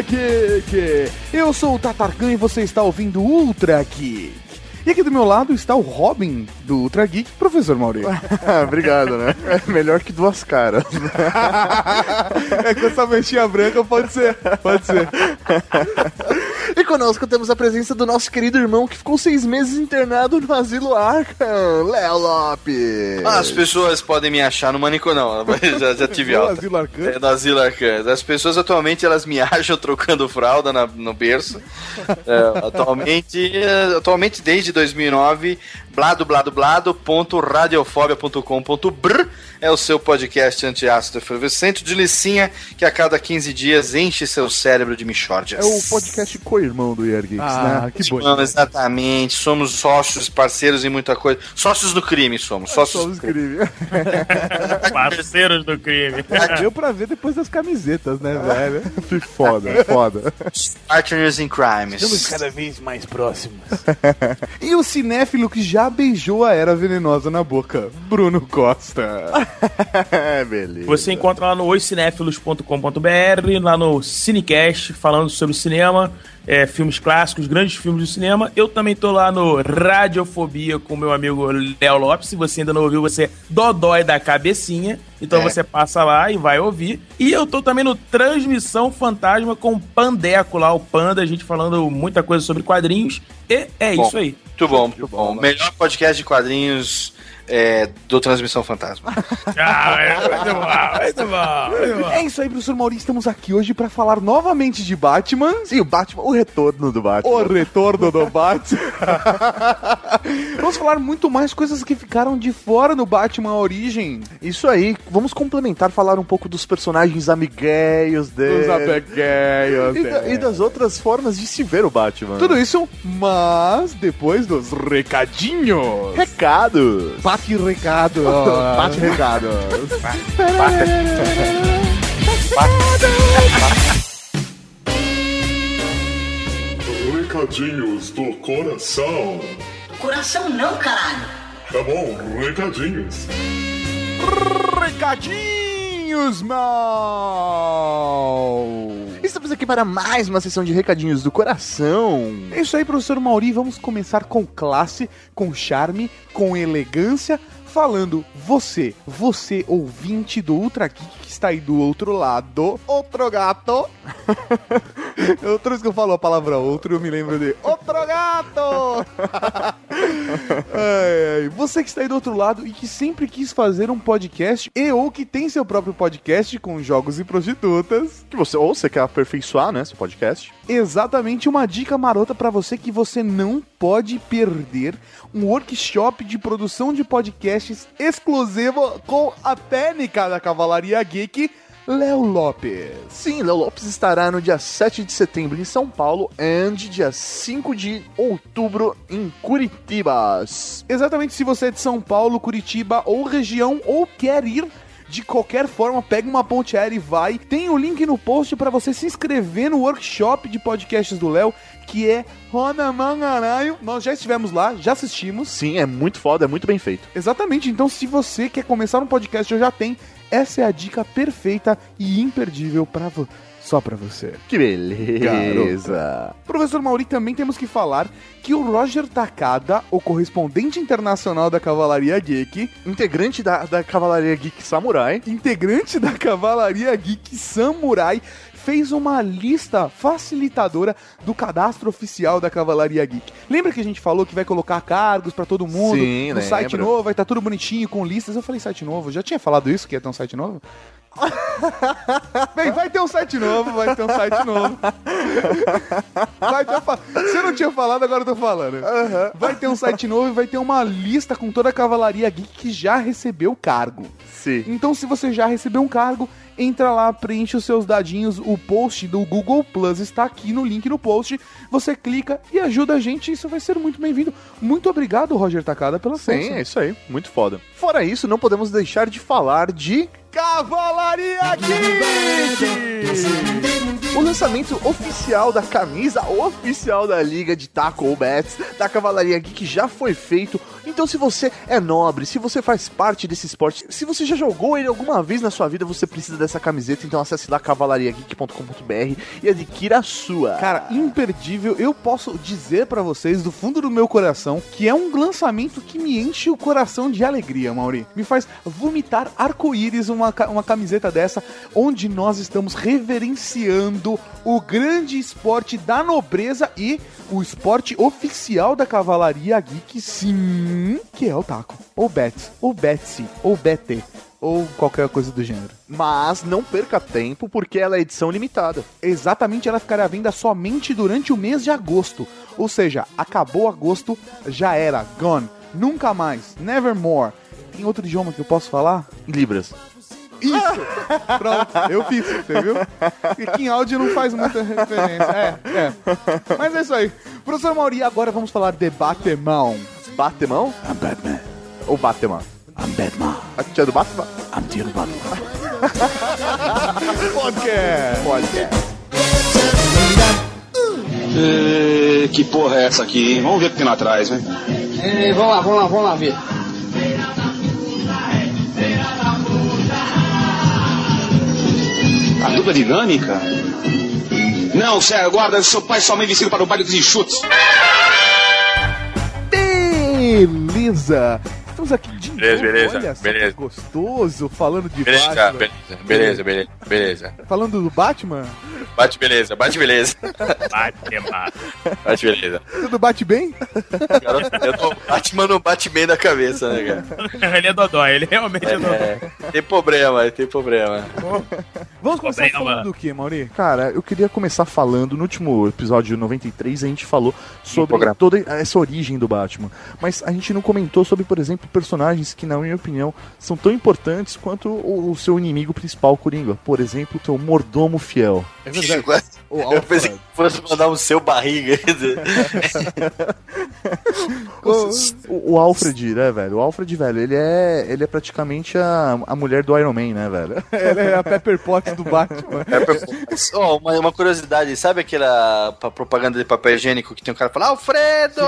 Geek! Eu sou o Tatarkan e você está ouvindo Ultra Geek. E aqui do meu lado está o Robin do Ultra Geek, professor Maurício. Obrigado, né? É melhor que duas caras. é com essa mexinha branca, pode ser, pode ser. E conosco temos a presença do nosso querido irmão que ficou seis meses internado no asilo Arkham, Léo Lopes. As pessoas podem me achar no manicômio, não, já, já tive No alta. asilo Arkham? É, no asilo Arkham. As pessoas atualmente elas me acham trocando fralda na- no berço. É, atualmente, atualmente desde 2009, bladobladoblado.radiofobia.com.br é o seu podcast antiácido efervescente de licinha que a cada 15 dias enche seu cérebro de É michórdias. o podcast co-irmão do Year Geeks, Ah, né? que bom. Exatamente, somos sócios, parceiros em muita coisa. Sócios do crime somos, sócios Somos incríveis. Parceiros do crime. Deu pra ver depois das camisetas, né, velho? Que foda, foda. partners in crimes. cada vez mais próximos. E o cinéfilo que já beijou a era venenosa na boca, Bruno Costa. É, beleza. Você encontra lá no oicinéfilos.com.br, lá no Cinecast, falando sobre cinema, é, filmes clássicos, grandes filmes do cinema. Eu também tô lá no Radiofobia com meu amigo Léo Lopes. Se você ainda não ouviu, você dodói da cabecinha. Então É. você passa lá e vai ouvir. E eu tô também no Transmissão Fantasma com o Pandeco lá, o Panda, a gente falando muita coisa sobre quadrinhos. E é Bom. isso aí. Muito bom, muito bom. Melhor podcast de quadrinhos é, do Transmissão Fantasma. Ah, é muito bom, muito bom, muito bom. É isso aí, professor Maurício. Estamos aqui hoje pra falar novamente de Batman. Sim, o Batman, o retorno do Batman. O retorno do Batman. Vamos falar muito mais coisas que ficaram de fora do Batman Origem. Isso aí, vamos complementar, falar um pouco dos personagens amigueios dele. Dos Abigail. E, da- e das outras formas de se ver o Batman. Tudo isso, mas depois dos recadinhos. Recados. Bate recado. Bate recados. Recadinhos do coração. Coração não, caralho. Tá bom, recadinhos. Recadinhos, mal. Aqui para mais uma sessão de recadinhos do coração. É isso aí, professor Mauri. Vamos começar com classe, com charme, com elegância. Falando, você, você ouvinte do Ultra Geek está aí do outro lado, outro gato. Outra vez que eu falo a palavra outro, eu me lembro de outro gato. Ai, ai. Você que está aí do outro lado e que sempre quis fazer um podcast e ou que tem seu próprio podcast com jogos e prostitutas. Que você, ou você quer aperfeiçoar, né, seu podcast. Exatamente uma dica marota para você que você não pode perder um workshop de produção de podcasts exclusivo com a técnica da Cavalaria Geek, Léo Lopes. Sim, Léo Lopes estará no dia 7 de setembro em São Paulo e dia 5 de outubro em Curitiba. Exatamente, se você é de São Paulo, Curitiba ou região ou quer ir de qualquer forma, pega uma ponte aérea e vai. Tem o link no post para você se inscrever no workshop de podcasts do Léo, que é Roda Mangaraio. Nós já estivemos lá, já assistimos. Sim, é muito foda, é muito bem feito. Exatamente, então se você quer começar um podcast ou já tem, essa é a dica perfeita e imperdível para vo só pra você. Que beleza. Professor Mauri, também temos que falar que o Roger Takada, o correspondente internacional da Cavalaria Geek, Integrante da, da Cavalaria Geek Samurai. integrante da Cavalaria Geek Samurai, fez uma lista facilitadora do cadastro oficial da Cavalaria Geek. Lembra que a gente falou que vai colocar cargos pra todo mundo Sim, no lembro. site novo, vai estar tudo bonitinho com listas. Eu falei site novo, já tinha falado isso que ia ter um site novo? Bem, vai ter um site novo, vai ter um site novo. Vai ter fa- Se eu não tinha falado, agora eu tô falando. Vai ter um site novo e vai ter uma lista com toda a Cavalaria Geek que já recebeu cargo. Sim. Então, se você já recebeu um cargo, entra lá, preenche os seus dadinhos. O post do Google Plus está aqui no link no post. Você clica e ajuda a gente. Isso vai ser muito bem-vindo. Muito obrigado, Roger Takada, pela Sim, força. é isso aí. Muito foda. Fora isso, não podemos deixar de falar de Cavalaria Geek! o lançamento oficial da camisa oficial da Liga de Taco Bats da Cavalaria Geek já foi feito Então, se você é nobre, se você faz parte desse esporte, se você já jogou ele alguma vez na sua vida, você precisa dessa camiseta. Então, acesse lá cavalariageek.com.br e adquira a sua. Cara, imperdível. Eu posso dizer pra vocês, do fundo do meu coração, que é um lançamento que me enche o coração de alegria, Mauri. Me faz vomitar arco-íris uma, ca- uma camiseta dessa, onde nós estamos reverenciando o grande esporte da nobreza e o esporte oficial da Cavalaria Geek, sim, que é o taco. Ou Bets, ou Betsy, ou BT, ou qualquer coisa do gênero. Mas não perca tempo, porque ela é edição limitada. Exatamente, ela ficará à venda somente durante o mês de agosto. Ou seja, acabou agosto, já era, gone. Nunca mais, nevermore. Tem outro idioma que eu posso falar? Libras. Isso! Pronto, eu fiz, entendeu? E que em áudio não faz muita referência. É, é. Mas é isso aí. Professor Mauri, agora vamos falar de Batemão. Batemão? I'm Batman. Ou Batemão? I'm Batman. A tia do Batman? I'm Tiro Batman. Podcast. Podcast. Ê, que porra é essa aqui? hein? Vamos ver o que tem lá atrás, né? É, vamos lá, vamos lá, vamos lá ver. A dupla dinâmica? Não, sério, guarda seu pai e sua mãe vestido para o baile dos enxutos. Beleza. Estamos aqui de Beleza, novo. beleza, Olha só beleza. que gostoso, falando de Beleza, Batman. beleza, beleza, beleza, beleza. Falando do Batman, Bate beleza, bate beleza. Batman. Bate beleza. tudo bate bem? Garoto, eu tô Batman não bate bem da cabeça, né, cara? ele é dodói, ele realmente é, dodói. É, tem problema, tem problema. Vamos começar Problema. falando do que, Mauri? Cara, eu queria começar falando, no último episódio 93, a gente falou sobre toda essa origem do Batman. Mas a gente não comentou sobre, por exemplo, personagens que, na minha opinião, são tão importantes quanto o, o seu inimigo principal, Coringa. Por exemplo, o seu mordomo fiel. É verdade. O Eu pensei que fosse mandar um seu barriga. O, o Alfred, né, velho? O Alfred, velho, ele é, ele é praticamente a, a mulher do Iron Man, né, velho? Ela é a Pepper Potts do Batman. É Ó, uma, uma curiosidade, sabe aquela pa- propaganda de papel higiênico que tem um cara falando Alfredo?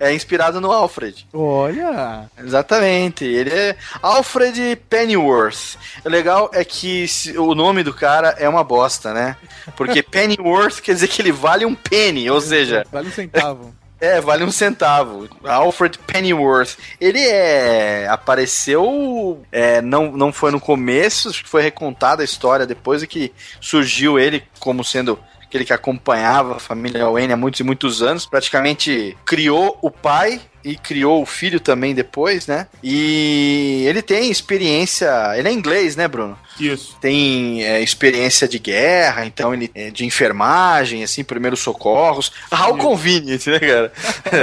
É inspirado no Alfred. Olha! Exatamente, ele é Alfred Pennyworth. O legal é que o nome do cara é uma bosta, né? Porque Pennyworth quer dizer que ele vale um penny, ou seja, Vale um centavo. é, vale um centavo. Alfred Pennyworth. Ele é. Apareceu. é, não, não foi no começo, acho que foi recontada a história depois que surgiu ele como sendo aquele que acompanhava a família Wayne há muitos e muitos anos. Praticamente criou o pai e criou o filho também depois, né? E ele tem experiência. Ele é inglês, né, Bruno? Isso. tem é, experiência de guerra, então ele é, de enfermagem, assim, primeiros socorros. How convenient, né, cara?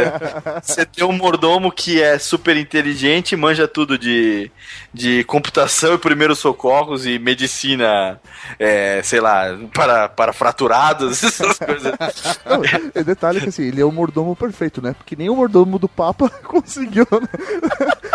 Você tem um mordomo que é super inteligente, manja tudo de, de computação e primeiros socorros e medicina, é, sei lá, para, para fraturados, essas coisas. Não, e detalhe que assim, ele é o mordomo perfeito, né? Porque nem o mordomo do Papa conseguiu, né?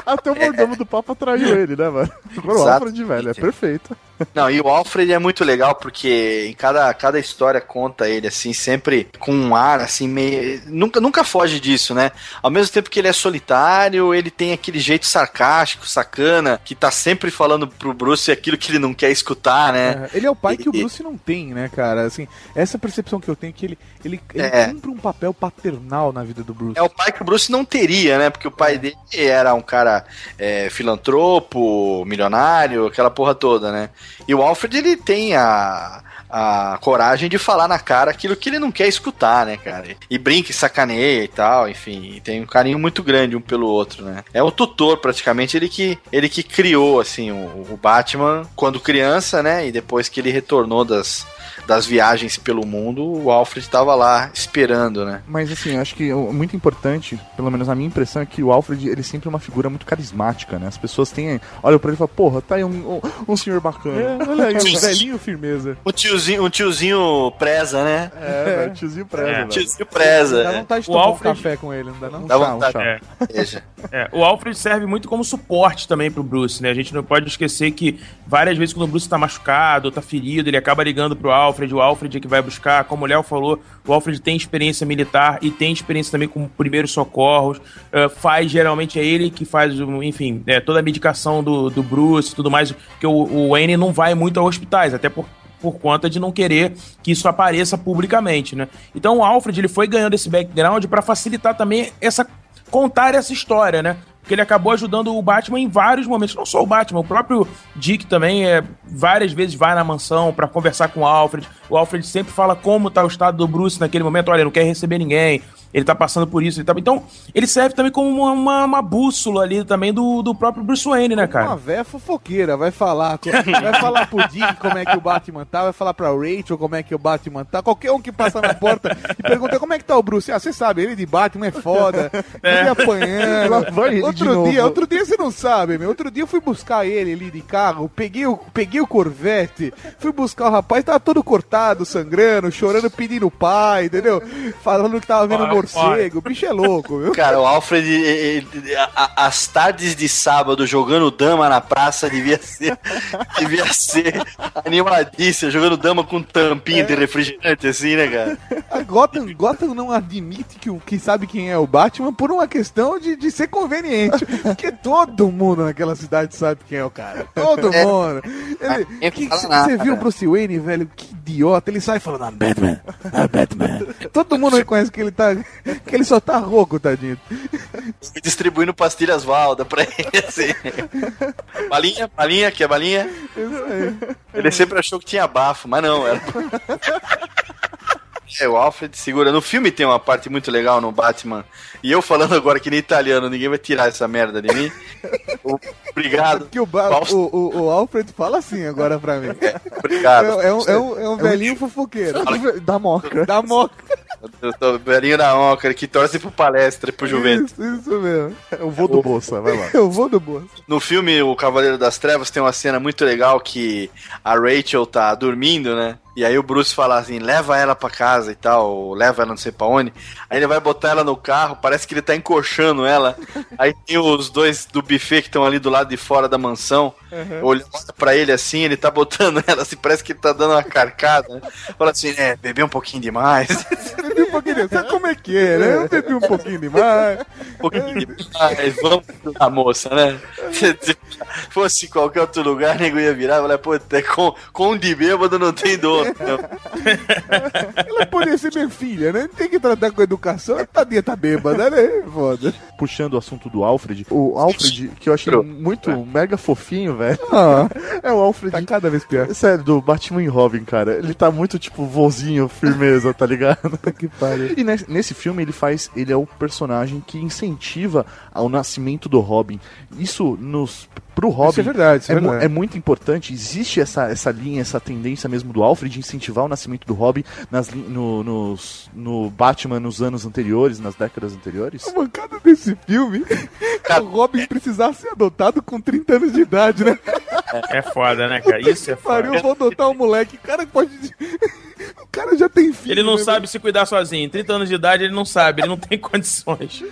Até o mordomo do Papa traiu ele, né, mano? Agora o Exato. Alfred, velho, é perfeito. Exato. Não, e o Alfred é muito legal porque em cada, cada história conta ele assim, sempre com um ar assim meio nunca nunca foge disso, né? Ao mesmo tempo que ele é solitário, ele tem aquele jeito sarcástico, sacana, que tá sempre falando pro Bruce aquilo que ele não quer escutar, né? É, ele é o pai que o E- Bruce não tem, né, cara? Assim, essa percepção que eu tenho é que ele, ele, ele É. cumpre um papel paternal na vida do Bruce. É o pai que o Bruce não teria, né? Porque o pai dele era um cara é, filantropo, milionário, aquela porra toda, né? E o Alfred, ele tem a, a coragem de falar na cara aquilo que ele não quer escutar, né, cara? E brinca e sacaneia e tal, enfim, tem um carinho muito grande um pelo outro, né? É o tutor, praticamente, ele que, ele que criou, assim, o, o Batman quando criança, né? E depois que ele retornou das, das viagens pelo mundo, o Alfred tava lá esperando, né? Mas assim, eu acho que o muito importante, pelo menos a minha impressão, é que o Alfred, ele sempre é uma figura muito carismática, né? As pessoas têm. Olham pra ele e falam, porra, tá aí um, um, um senhor bacana. É, olha aí, um velhinho firmeza. Um tiozinho, um tiozinho preza, né? É, velho, tiozinho preza, É. Tiozinho Dá preza. vontade de O tomar Alfred- um café com ele, não dá não? Dá chá, um chá. É. É, o Alfred serve muito como suporte também pro Bruce, né? A gente não pode esquecer que várias vezes quando o Bruce tá machucado ou tá ferido, ele acaba ligando pro Alfred, o Alfred é que vai buscar, como o Léo falou, o Alfred tem experiência militar e tem experiência também com primeiros socorros, uh, faz, geralmente é ele que faz, enfim, é, toda a medicação do, do Bruce e tudo mais, que o, o Wayne não vai muito a hospitais, até por, por conta de não querer que isso apareça publicamente, né? Então o Alfred ele foi ganhando esse background para facilitar também essa contar essa história, né? Porque ele acabou ajudando o Batman em vários momentos. Não só o Batman, o próprio Dick também é, várias vezes vai na mansão para conversar com o Alfred. O Alfred sempre fala como tá o estado do Bruce naquele momento. Olha, não quer receber ninguém ele tá passando por isso. Ele tá... Então, ele serve também como uma, uma, uma bússola ali também do, do próprio Bruce Wayne, né, cara? Uma véia fofoqueira, vai falar. Vai falar pro Dick como é que o Batman tá, vai falar pra Rachel como é que o Batman tá. Qualquer um que passa na porta e pergunta como é que tá o Bruce. Ah, você sabe, ele de Batman é foda. É. Ele apanhando. Vai outro dia, outro dia você não sabe, meu. Outro dia eu fui buscar ele ali de carro, peguei o, peguei o Corvette, fui buscar o rapaz, tava todo cortado, sangrando, chorando, pedindo pai, entendeu? Falando que tava vendo ah, morcego, o bicho é louco, viu? Cara, o Alfred, ele, a, as tardes de sábado jogando dama na praça devia ser, devia ser animadíssimo, jogando dama com tampinha é. de refrigerante, assim, né, cara? A Gotham, Gotham não admite que, que sabe quem é o Batman por uma questão de, de ser conveniente, porque todo mundo naquela cidade sabe quem é o cara. Todo é. mundo. Você viu o Bruce Wayne, velho? Que idiota. Ele sai falando, I'm Batman, I'm Batman. Todo mundo reconhece que ele tá que ele só tá rouco, tadinho. Distribuindo pastilhas Valda pra ele, assim. Balinha, balinha, que é balinha? Isso aí. Ele sempre achou que tinha bafo, mas não, era. É, o Alfred segura. No filme tem uma parte muito legal no Batman. E eu falando agora que nem italiano, ninguém vai tirar essa merda de mim. obrigado. Que o, o, o, o, Alfred fala assim agora pra mim. É, obrigado. É, é, um, é, um, é um velhinho fofoqueiro. Da moca. Da moca. O velhinho da moca que torce pro palestra e pro Juventus. Isso, isso mesmo. Eu vou do Bolsa, vai lá. Eu vou do Bolsa. No filme O Cavaleiro das Trevas tem uma cena muito legal que a Rachel tá dormindo, né? E aí o Bruce fala assim, leva ela pra casa e tal, leva ela não sei pra onde. Aí ele vai botar ela no carro, parece que ele tá encoxando ela. aí tem os dois do buffet que estão ali do lado de fora da mansão, uhum. olhando pra ele assim, ele tá botando ela assim, parece que ele tá dando uma carcada. Né? Fala assim, é, bebeu um pouquinho demais. bebi um pouquinho demais, sabe como é que é, né? Eu bebi um pouquinho demais. Um pouquinho demais, vamos a moça, né? Se fosse qualquer outro lugar, nego ia virar e falar, pô, com, com de bêbado não tem dor. Ela poderia ser minha filha, né? Tem que tratar com educação. A tadinha tá bêbada, né? Foda. Puxando o assunto do Alfred, o Alfred, que eu achei muito mega fofinho, velho. Ah, é o Alfred. Tá cada vez pior. Sério, do Batman e Robin, cara. Ele tá muito, tipo, vozinho, firmeza, tá ligado? que pariu. E nesse, nesse filme ele faz. Ele é o personagem que incentiva ao nascimento do Robin. Isso nos pro Robin. Isso é verdade, isso é, é, verdade. é, muito importante. Existe essa, essa linha, essa tendência mesmo do Alfred de incentivar o nascimento do Robin nas, no, nos, no Batman nos anos anteriores, nas décadas anteriores. A mancada desse filme é o Robin precisar ser adotado com 30 anos de idade, né? É, é foda, né, cara? Isso é foda. Pariu, eu vou adotar um moleque. O cara pode. O cara já tem filho. Ele não né, sabe se cuidar sozinho. 30 anos de idade ele não sabe, ele não tem condições.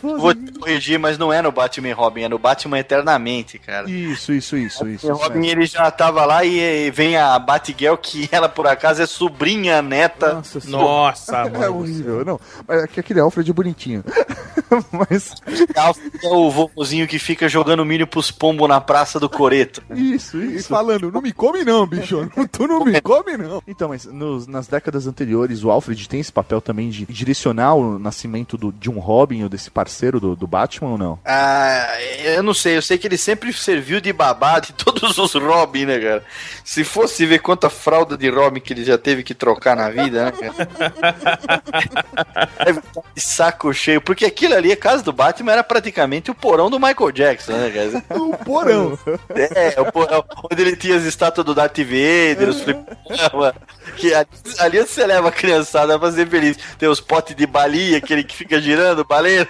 Vou te corrigir, mas não é no Batman Robin, é no Batman Eternamente, cara. Isso, isso, isso, isso. O Robin ele já tava lá e vem a Batgirl, que ela por acaso é sobrinha neta. Nossa, Nossa é horrível. Não, mas é que aquele Alfred é bonitinho. mas. Alfred é o vovozinho que fica jogando milho pros pombos na praça do Coreto. Isso, isso. E falando, não me come não, bicho. Tu não me come não. Então, mas nos, nas décadas anteriores, o Alfred tem esse papel também de direcionar o nascimento do, de um Robin ou desse parceiro do, do Batman ou não? Ah, eu não sei. Eu sei que ele sempre serviu de babá de todos os Robin, né, cara? Se fosse ver quanta fralda de Robin que ele já teve que trocar na vida, né, cara? Deve estar de saco cheio. Porque aquilo ali, a casa do Batman, era praticamente o porão do Michael Jackson, né, cara? O porão. É, o porão. Onde ele tinha as estátuas do Darth Vader, os flip que ali você leva a criançada pra ser feliz. Tem os potes de balinha, aquele que fica girando, baleia.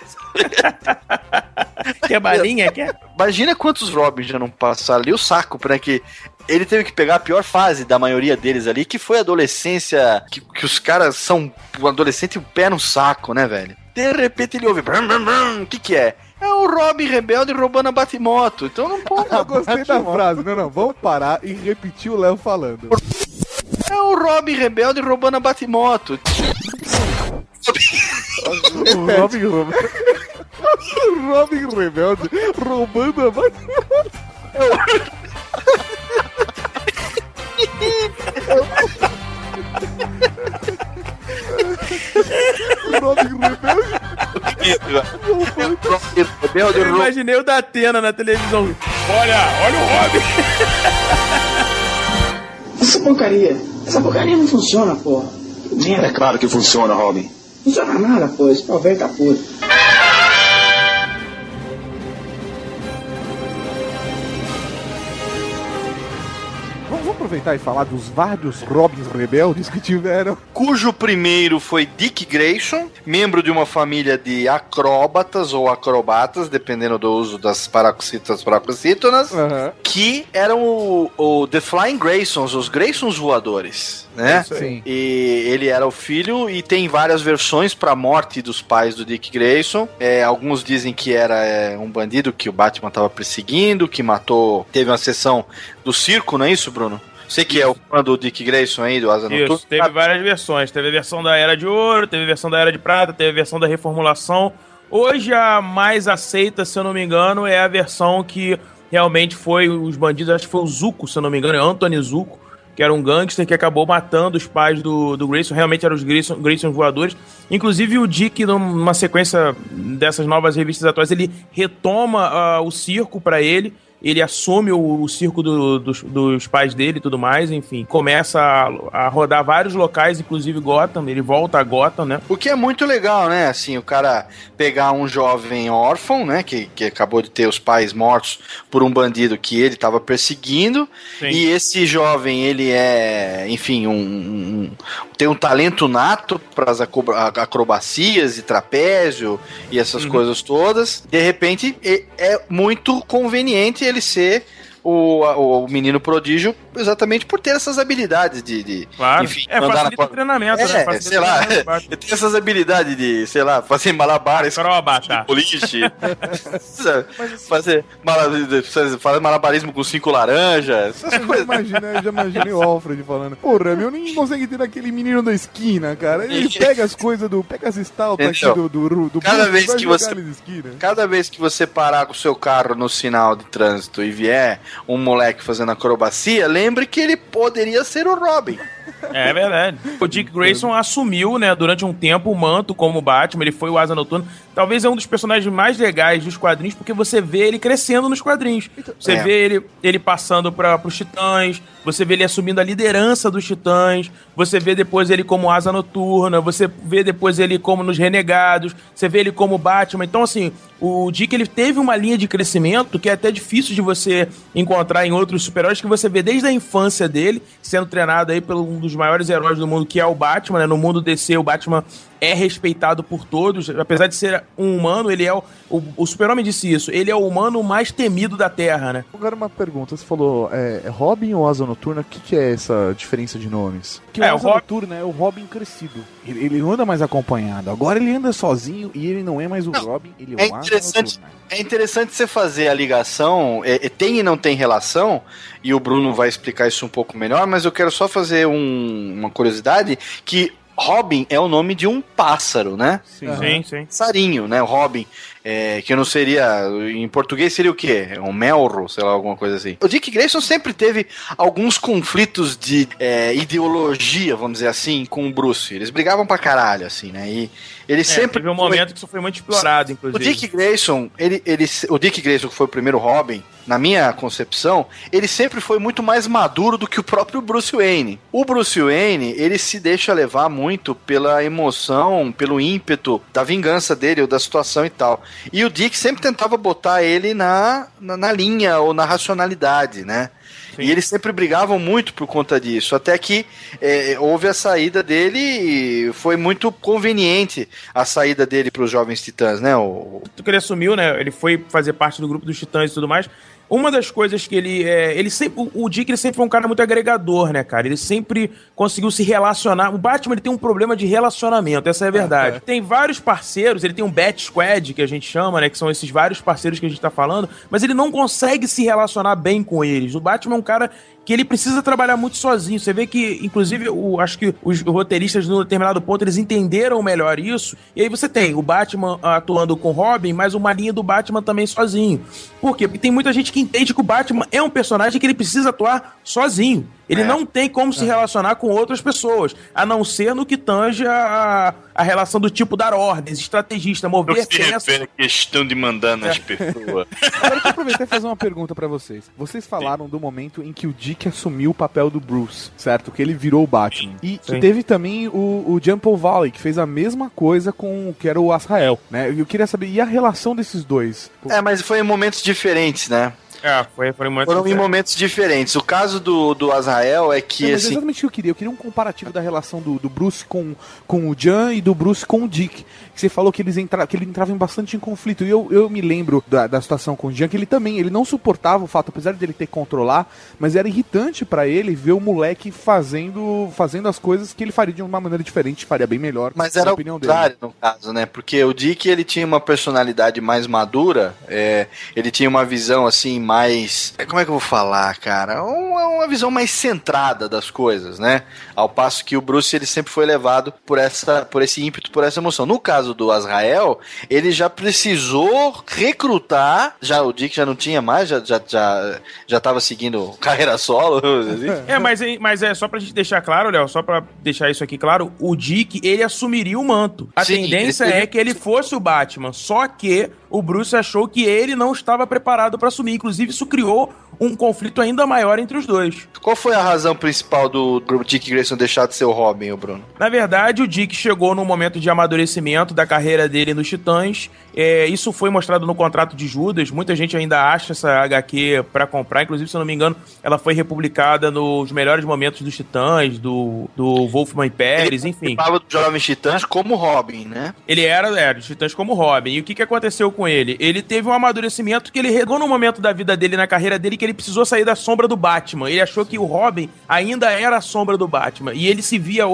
que balinha, que é? Imagina quantos Robins já não passaram ali, o saco, pra que ele teve que pegar a pior fase da maioria deles ali, que foi a adolescência, que, que os caras são um adolescente e o pé no saco, né, velho? De repente ele ouve, o que que é? É o Robin rebelde roubando a Batmoto, então não pode. Eu gostei da frase, não, não, vamos parar e repetir o Léo falando. É o Robin Rebelde roubando a Batimoto. O Robin, Robin. Robin Rebelde roubando a Robin Rebelde Rebelde Eu imaginei o da Atena na televisão. Olha, olha o Robin. Essa porcaria. Essa porcaria não funciona, porra. Que É Merda. claro que funciona, Robin. Não funciona nada, pô. Esse pau velho tá podre. Aproveitar e falar dos vários Robins rebeldes que tiveram. cujo primeiro foi Dick Grayson, membro de uma família de acróbatas ou acrobatas, dependendo do uso das paroxítonas paroxítonas, Aham. que eram o, o The Flying Graysons, os Graysons voadores, né? Sim. E ele era o filho e tem várias versões pra morte dos pais do Dick Grayson. É, alguns dizem que era é, um bandido que o Batman tava perseguindo, que matou. Teve uma sessão do circo, não é isso, Bruno? Você que é o fã do Dick Grayson aí, do Asa Noturna. Isso, teve várias versões. Teve a versão da Era de Ouro, teve a versão da Era de Prata, teve a versão da Reformulação. Hoje a mais aceita, se eu não me engano, é a versão que realmente foi os bandidos, acho que foi o Zuko, se eu não me engano, é Anthony Zuko, que era um gangster que acabou matando os pais do, do Grayson, realmente eram os Grayson, Grayson voadores. Inclusive o Dick, numa sequência dessas novas revistas atuais, ele retoma ah, o circo pra ele, ele assume o, o circo do- dos, dos pais dele e tudo mais, enfim, começa a, a rodar vários locais, inclusive Gotham, ele volta a Gotham, né? O que é muito legal, né? Assim, o cara pegar um jovem órfão, né? Que, que acabou de ter os pais mortos por um bandido que ele estava perseguindo. Sim. E esse jovem, ele é, enfim, um, um- tem um talento nato para as acrobacias e trapézio e essas Uhum. coisas todas. De repente, é muito conveniente ele ser. O, o menino prodígio, exatamente por ter essas habilidades de, de Claro. enfim, é, andar na treinamento, né? é, Facilita sei lá, básico. tem essas habilidades de, sei lá, fazer malabares Acrobata. boliche, fazer, mala- fazer malabarismo com cinco laranjas, essas Eu já coisas. imaginei, eu já imaginei o Alfred falando. Porra, meu, nem consegue ter aquele menino da esquina, cara. Ele pega as coisas do. Pega as estaltas aqui Então, do, do, do cada vez que você-. Cada vez que você parar com o seu carro no sinal de trânsito e vier um moleque fazendo acrobacia, lembre que ele poderia ser o Robin. É verdade. O Dick Grayson assumiu, né, durante um tempo o manto como Batman, ele foi o Asa Noturna. Talvez é um dos personagens mais legais dos quadrinhos, porque você vê ele crescendo nos quadrinhos. Você É. vê ele, ele passando para os Titãs, você vê ele assumindo a liderança dos Titãs, você vê depois ele como Asa Noturna, você vê depois ele como nos Renegados, você vê ele como Batman. Então, assim, o Dick ele teve uma linha de crescimento que é até difícil de você encontrar em outros super-heróis, que você vê desde a infância dele, sendo treinado aí pelo um dos maiores heróis do mundo, que é o Batman, né? No mundo DC, o Batman é respeitado por todos, apesar de ser um humano, ele é o, o, o super-homem disse isso, ele é o humano mais temido da Terra, né? Agora uma pergunta, você falou é, é Robin ou Asa Noturna? O que, que é essa diferença de nomes? Que É, o o Asa Rob- Noturna é o Robin crescido. Ele, ele não anda mais acompanhado. Agora ele anda sozinho e ele não é mais o Robin, ele é, é o Asa interessante. Noturna. É interessante você fazer a ligação, é, é, tem e não tem relação, e o Bruno vai explicar isso um pouco melhor, mas eu quero só fazer um- uma curiosidade, que Robin é o nome de um pássaro, né? Sim. Sim, sim. Passarinho, né? Robin, é, que não seria, em português seria o quê? Um melro, sei lá, alguma coisa assim. O Dick Grayson sempre teve alguns conflitos de é, ideologia, vamos dizer assim, com o Bruce. Eles brigavam pra caralho, assim, né? E ele É, sempre... teve um momento que isso foi muito explorado, o inclusive. Dick Grayson, ele, ele, o Dick Grayson, que foi o primeiro Robin, na minha concepção, ele sempre foi muito mais maduro do que o próprio Bruce Wayne. O Bruce Wayne, ele se deixa levar muito pela emoção, pelo ímpeto da vingança dele ou da situação e tal. E o Dick sempre tentava botar ele na, na, na linha ou na racionalidade, né? Sim. E eles sempre brigavam muito por conta disso, até que é, houve a saída dele e foi muito conveniente a saída dele para os Jovens Titãs, né? O, que ele assumiu, né? Ele foi fazer parte do grupo dos Titãs e tudo mais. Uma das coisas que ele. É, ele sempre, o- Dick ele sempre foi um cara muito agregador, né, cara? Ele sempre conseguiu se relacionar. O Batman ele tem um problema de relacionamento, essa é a verdade. Tem vários parceiros, ele tem um Bat Squad, que a gente chama, né? Que são esses vários parceiros que a gente tá falando, mas ele não consegue se relacionar bem com eles. O Batman é um cara que ele precisa trabalhar muito sozinho. Você vê que, inclusive, o, acho que os roteiristas, num determinado ponto, eles entenderam melhor isso. E aí você tem o Batman atuando com o Robin, mas uma linha do Batman também sozinho. Por quê? Porque tem muita gente que entende que o Batman é um personagem que ele precisa atuar sozinho. Ele É. não tem como se relacionar com outras pessoas, a não ser no que tange a, a relação do tipo dar ordens, estrategista, mover Não se peças. à questão de mandar nas É. pessoas. Agora eu quero aproveitar e fazer uma pergunta pra vocês. Vocês falaram do momento em que o Dick assumiu o papel do Bruce, certo? Que ele virou o Batman. E Sim. teve também o, o John Paul Valley, que fez a mesma coisa com o que era o Azrael, né? Eu queria saber, e a relação desses dois? É, mas foi em momentos diferentes, né? É, foi, foi muito Foram em momentos diferentes. O caso do, do Azrael é que, Não, mas é assim, exatamente o que eu queria. Eu queria um comparativo da relação do, do Bruce com, com o Jan e do Bruce com o Dick. Que você falou que, eles entra, que ele entrava em bastante em conflito. E eu, eu me lembro da, da situação com o Jan, que ele também ele não suportava o fato, apesar de ele ter que controlar, mas era irritante pra ele ver o moleque fazendo, fazendo as coisas que ele faria de uma maneira diferente, faria bem melhor. Mas era o opinião dele. contrário no caso, né? Porque o Dick ele tinha uma personalidade mais madura, é, ele tinha uma visão assim mais. Como é que eu vou falar, cara? Uma, uma visão mais centrada das coisas, né? Ao passo que o Bruce ele sempre foi levado por essa, por esse ímpeto, por essa emoção. No caso do Azrael, ele já precisou recrutar. Já o Dick já não tinha mais, já já já, já tava seguindo carreira solo. assim. É, mas, é- mas é só pra gente deixar claro, Léo, só pra deixar isso aqui claro, o Dick, ele assumiria o manto. A Sim, tendência ele- é que ele fosse o Batman, só que o Bruce achou que ele não estava preparado pra assumir. Inclusive, isso criou um conflito ainda maior entre os dois. Qual foi a razão principal do, Dick Grayson deixar de ser o Robin, Bruno? Na verdade, o Dick chegou num momento de amadurecimento da carreira dele nos Titãs. É, isso foi mostrado no contrato de Judas. Muita gente ainda acha essa HQ pra comprar. Inclusive, se eu não me engano, ela foi republicada nos melhores momentos dos Titãs, do, do Wolfman Pérez, enfim. Participava dos Jovens Titãs como Robin, né? Ele era, era dos Titãs como Robin. E o que, que aconteceu com ele? Ele teve um amadurecimento que ele regou no momento da vida dele, na carreira dele, que ele precisou sair da sombra do Batman. Ele achou que o Robin ainda era a sombra do Batman. E ele se via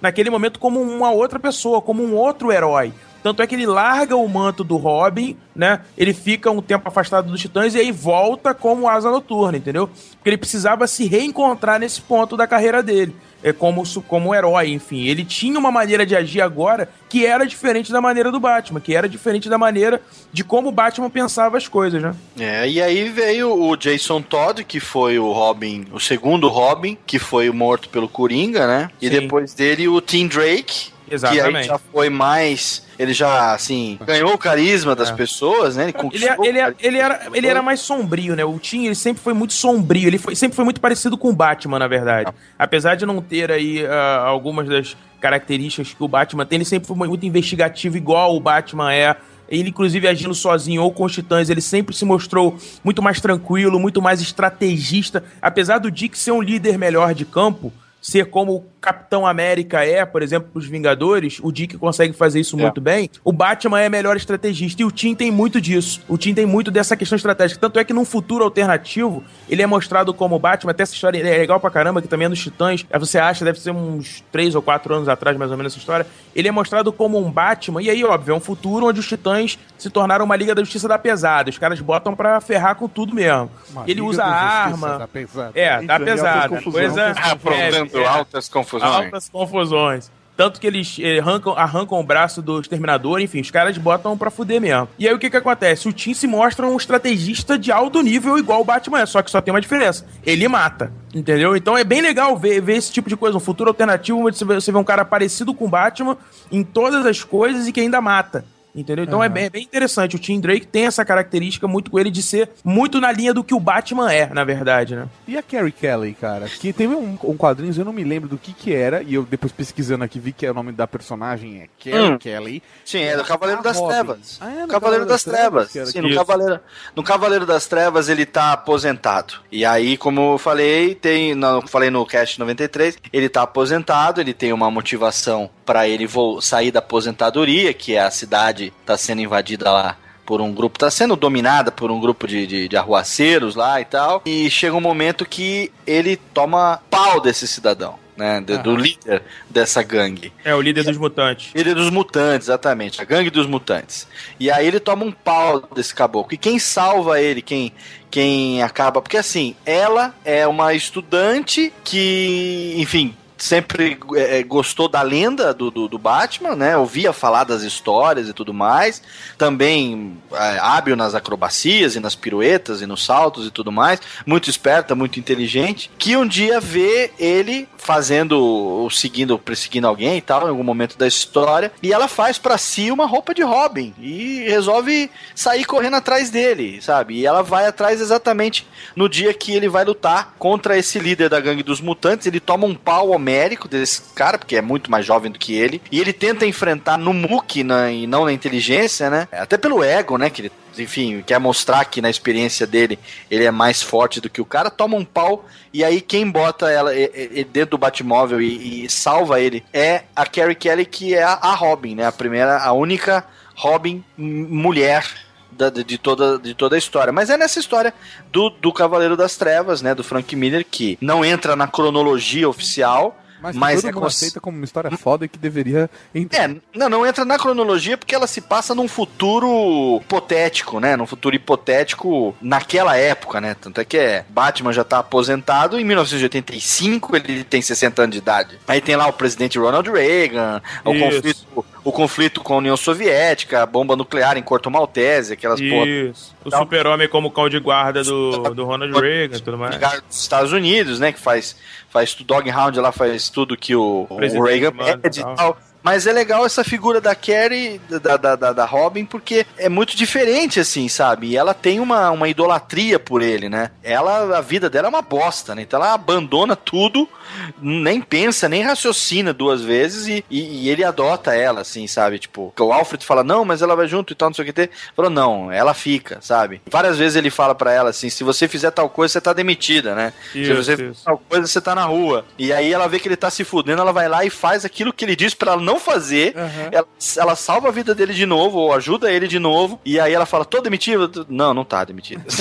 naquele momento como uma outra pessoa, como um outro herói. Tanto é que ele larga o manto do Robin, né? Ele fica um tempo afastado dos Titãs e aí volta como Asa Noturna, entendeu? Porque ele precisava se reencontrar nesse ponto da carreira dele. É como, como herói, enfim. Ele tinha uma maneira de agir agora que era diferente da maneira do Batman, que era diferente da maneira de como o Batman pensava as coisas, né? É, e aí veio o Jason Todd, que foi o Robin, o segundo Robin, que foi morto pelo Coringa, né? E Sim. depois dele o Tim Drake, que aí Exatamente. já foi mais. Ele já, assim, ganhou o carisma das pessoas, né? Ele Ele, conquistou. ele, ele, era, ele era mais sombrio, né? O Tim, ele sempre foi muito sombrio. Ele foi- sempre foi muito parecido com o Batman, na verdade. Apesar de não ter aí ah, algumas das características que o Batman tem, ele sempre foi muito investigativo, igual o Batman é. Ele, inclusive, agindo sozinho ou com os titãs, ele sempre se mostrou muito mais tranquilo, muito mais estrategista. Apesar do Dick ser um líder melhor de campo, ser como o Capitão América é, por exemplo, os Vingadores, o Dick consegue fazer isso muito bem. O Batman é melhor estrategista e o Tim tem muito disso. O Tim tem muito dessa questão estratégica. Tanto é que num futuro alternativo, ele é mostrado como Batman. Até essa história é legal pra caramba, que também é nos Titãs. Aí Você acha, deve ser uns 3 ou 4 anos atrás, mais ou menos, essa história. Ele é mostrado como um Batman. E aí, óbvio, é um futuro onde os Titãs se tornaram uma Liga da Justiça da Pesada. Os caras botam pra ferrar com tudo mesmo. Uma ele Liga usa arma. da Pesada. É, tá pesada. Coisa. Aprontando é, é. altas confusões. Altas confusões. Tanto que eles eh, arrancam, arrancam o braço do exterminador, enfim, os caras botam pra fuder mesmo. E aí o que que acontece? O Tim se mostra um estrategista de alto nível, igual o Batman é, só que só tem uma diferença. Ele mata, entendeu? Então é bem legal ver, ver esse tipo de coisa, um futuro alternativo, onde você vê, você vê um cara parecido com o Batman em todas as coisas e que ainda mata. Entendeu? Então é, bem, é bem interessante. O Tim Drake tem essa característica muito com ele de ser muito na linha do que o Batman é, na verdade, né? E a Carrie Kelly, cara? Que teve um, um quadrinho, eu não me lembro do que que era, e eu depois pesquisando aqui vi que é o nome da personagem é Carrie Hum. Kelly. Sim, é do Cavaleiro A das Robin. Trevas. Ah, é, no Cavaleiro das Trevas. Sim, no Cavaleiro, no Cavaleiro das Trevas ele tá aposentado. E aí, como eu falei, tem, não, falei no cast 93, ele tá aposentado, ele tem uma motivação pra ele sair da aposentadoria, que é a cidade tá sendo invadida lá por um grupo, tá sendo dominada por um grupo de, de, de arruaceiros lá e tal. E chega um momento que ele toma pau desse cidadão. Né, do, do líder dessa gangue. É, o líder dos mutantes. Líder dos mutantes, exatamente. A gangue dos mutantes. E aí ele toma um pau desse caboclo. E quem salva ele, quem, quem acaba. Porque assim, ela é uma estudante que, enfim, sempre é, gostou da lenda do, do, do, Batman, né? Ouvia falar das histórias e tudo mais. Também é, hábil nas acrobacias e nas piruetas e nos saltos e tudo mais. Muito esperta, muito inteligente. Que um dia vê ele fazendo, seguindo, perseguindo alguém e tal, em algum momento da história. E ela faz para si uma roupa de Robin e resolve sair correndo atrás dele, sabe? E ela vai atrás exatamente no dia que ele vai lutar contra esse líder da gangue dos mutantes. Ele toma um pau homérico desse cara, porque é muito mais jovem do que ele. E ele tenta enfrentar no muque e não na inteligência, né? Até pelo ego, né? Que ele, enfim, quer mostrar que na experiência dele ele é mais forte do que o cara. Toma um pau e aí quem bota ela dentro do Batmóvel e, e salva ele é a Carrie Kelly, que é a, a Robin, né? A primeira, a única Robin mulher da, de, toda, de toda a história. Mas é nessa história do, do Cavaleiro das Trevas, né? Do Frank Miller, que não entra na cronologia oficial, mas, Mas todo é mundo cons- aceita como uma história foda e que deveria entrar. É, não, não entra na cronologia porque ela se passa num futuro hipotético, né? Num futuro hipotético naquela época, né? Tanto é que é, Batman já tá aposentado em 1985, ele tem 60 anos de idade. Aí tem lá o presidente Ronald Reagan, o conflito, o conflito com a União Soviética, a bomba nuclear em Corto Maltese, aquelas porra Isso. O Então- super-homem como cão de guarda do, do Ronald Reagan e tudo mais. dos Estados Unidos, né? Que faz, faz o Doghound lá, faz tudo que o, o presidente Reagan pede e e tal. tal. Mas é legal essa figura da Carrie, da, da, da, da Robin, porque é muito diferente, assim, sabe? E ela tem uma, uma idolatria por ele, né? Ela, a vida dela é uma bosta, né? Então ela abandona tudo, nem pensa, nem raciocina duas vezes e, e, e ele adota ela, assim, sabe? Tipo, o Alfred fala, não, mas ela vai junto e tal, não sei o que ter. Falou, não, ela fica, sabe? Várias vezes ele fala pra ela assim: se você fizer tal coisa, você tá demitida, né? se Isso, você isso. fizer tal coisa, você tá na rua. E aí ela vê que ele tá se fudendo, ela vai lá e faz aquilo que ele disse pra ela não fazer. Ela, ela salva a vida dele de novo, ou ajuda ele de novo. E aí ela fala: tô demitida? Não, não tá demitida.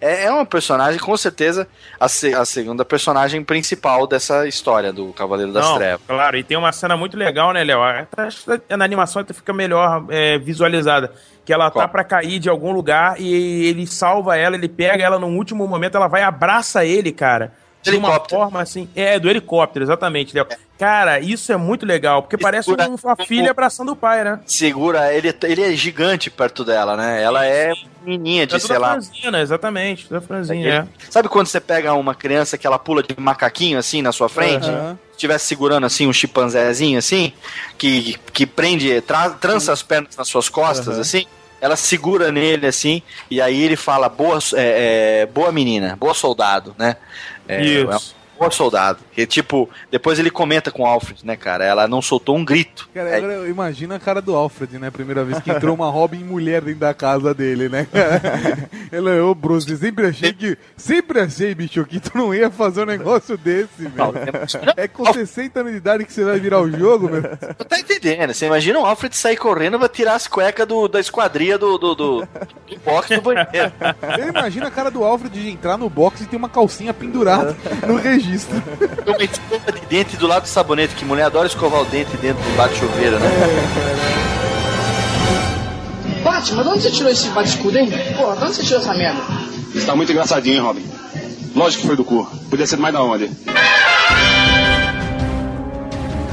É, é uma personagem, com certeza, a, se- a segunda personagem principal dessa história do Cavaleiro das Não, Trevas. Claro, e tem uma cena muito legal, né, Léo? Na animação até fica melhor é, visualizada. Que ela Qual? tá pra cair de algum lugar e ele salva ela, ele pega ela num último momento, ela vai e abraça ele, cara. De uma forma assim. É, do helicóptero, exatamente, Léo. Cara, isso é muito legal, porque parece segura um- uma como- filha abraçando o pai, né? Segura, ele, ele é gigante perto dela, né? Ela é menininha de, É sei lá, franzina, exatamente, toda franzinha, é. Sabe quando você pega uma criança que ela pula de macaquinho assim na sua frente? Aham. Se estivesse segurando assim um chimpanzézinho assim, que, que prende, tra, trança as pernas nas suas costas assim, ela segura nele assim, e aí ele fala, boa, é, é, boa menina, boa soldado, né? É, Isso. É Boa soldado. E tipo, depois ele comenta com o Alfred, né, cara? Ela não soltou um grito. Cara, É, agora imagina a cara do Alfred, né? Primeira vez que entrou uma Robin mulher dentro da casa dele, né? Ela, ô Bruce, sempre achei que. Sempre achei, bicho, que tu não ia fazer um negócio desse, velho. é- É com 60 anos de idade que você vai virar o jogo, meu. Tu tá entendendo? Você imagina o Alfred sair correndo e vai tirar as cuecas do, da esquadria do, do, do, do box do banheiro. Eu imagino a cara do Alfred de entrar no box e ter uma calcinha pendurada no registro. Uma escova de dente do lado do sabonete, que mulher adora escovar o dente dentro do bate-chuveiro, né? Batman, de onde você tirou esse bate-escudo, hein? Pô, de onde você tirou essa merda? Você tá muito engraçadinho, hein, Robin? Lógico que foi do cu. Podia ser mais da onde?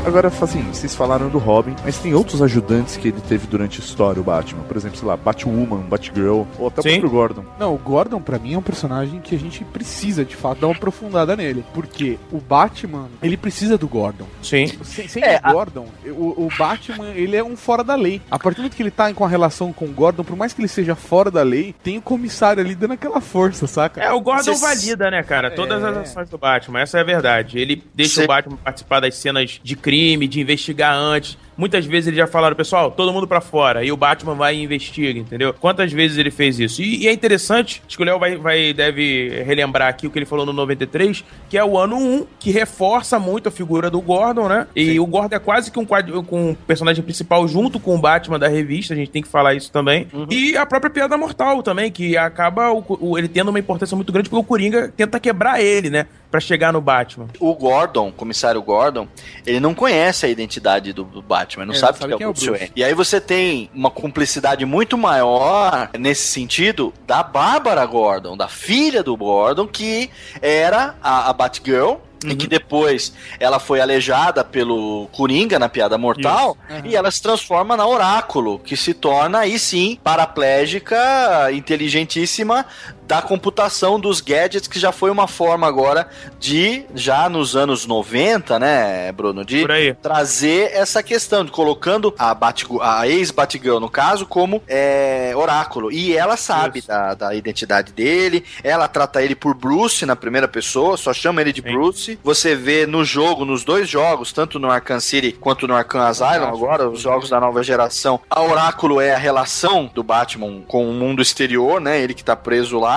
Agora, assim, vocês falaram do Robin, mas tem outros ajudantes que ele teve durante a história, o Batman. Por exemplo, sei lá, Batwoman, Batgirl, ou até o Sim. próprio Gordon. Não, o Gordon pra mim é um personagem que a gente precisa de fato dar uma aprofundada nele. Porque o Batman, ele precisa do Gordon. Sim. Sem, sem É, o Gordon, o, o Batman, ele é um fora da lei. A partir do momento que ele tá com a relação com o Gordon, por mais que ele seja fora da lei, tem o comissário ali dando aquela força, saca? É, o Gordon Cês- valida, né, cara? Todas É. as ações do Batman, essa é a verdade. Ele deixa Cê- o Batman participar das cenas de crime, de investigar antes. Muitas vezes eles já falaram, pessoal, todo mundo pra fora, e o Batman vai e investiga, entendeu? Quantas vezes ele fez isso? E, e é interessante, acho que o Léo vai, vai, deve relembrar aqui o que ele falou no 93, que é o ano 1, que reforça muito a figura do Gordon, né? E o Gordon é quase que um, com um personagem principal junto com o Batman da revista, a gente tem que falar isso também. E a própria Piada Mortal também, que acaba o- o- ele tendo uma importância muito grande, porque o Coringa tenta quebrar ele, né? Pra chegar no Batman. O Gordon, o comissário Gordon, ele não conhece a identidade do, do Batman, não É, sabe, sabe que é quem o é o Bruce. Wayne. E aí você tem uma cumplicidade muito maior nesse sentido da Bárbara Gordon, da filha do Gordon, que era a, a Batgirl. E Uhum. que depois ela foi aleijada pelo Coringa na Piada Mortal e ela se transforma na Oráculo, que se torna aí sim paraplégica, inteligentíssima da computação dos gadgets, que já foi uma forma agora de, já nos anos 90, né, Bruno, de trazer essa questão, de colocando a, a ex-Batgirl, no caso, como é, oráculo. E ela sabe da, da identidade dele, ela trata ele por Bruce na primeira pessoa, só chama ele de Sim. Bruce. Você vê no jogo, nos dois jogos, tanto no Arkham City quanto no Arkham Asylum, agora, os jogos da nova geração, a Oráculo é a relação do Batman com o mundo exterior, né? Ele que tá preso lá.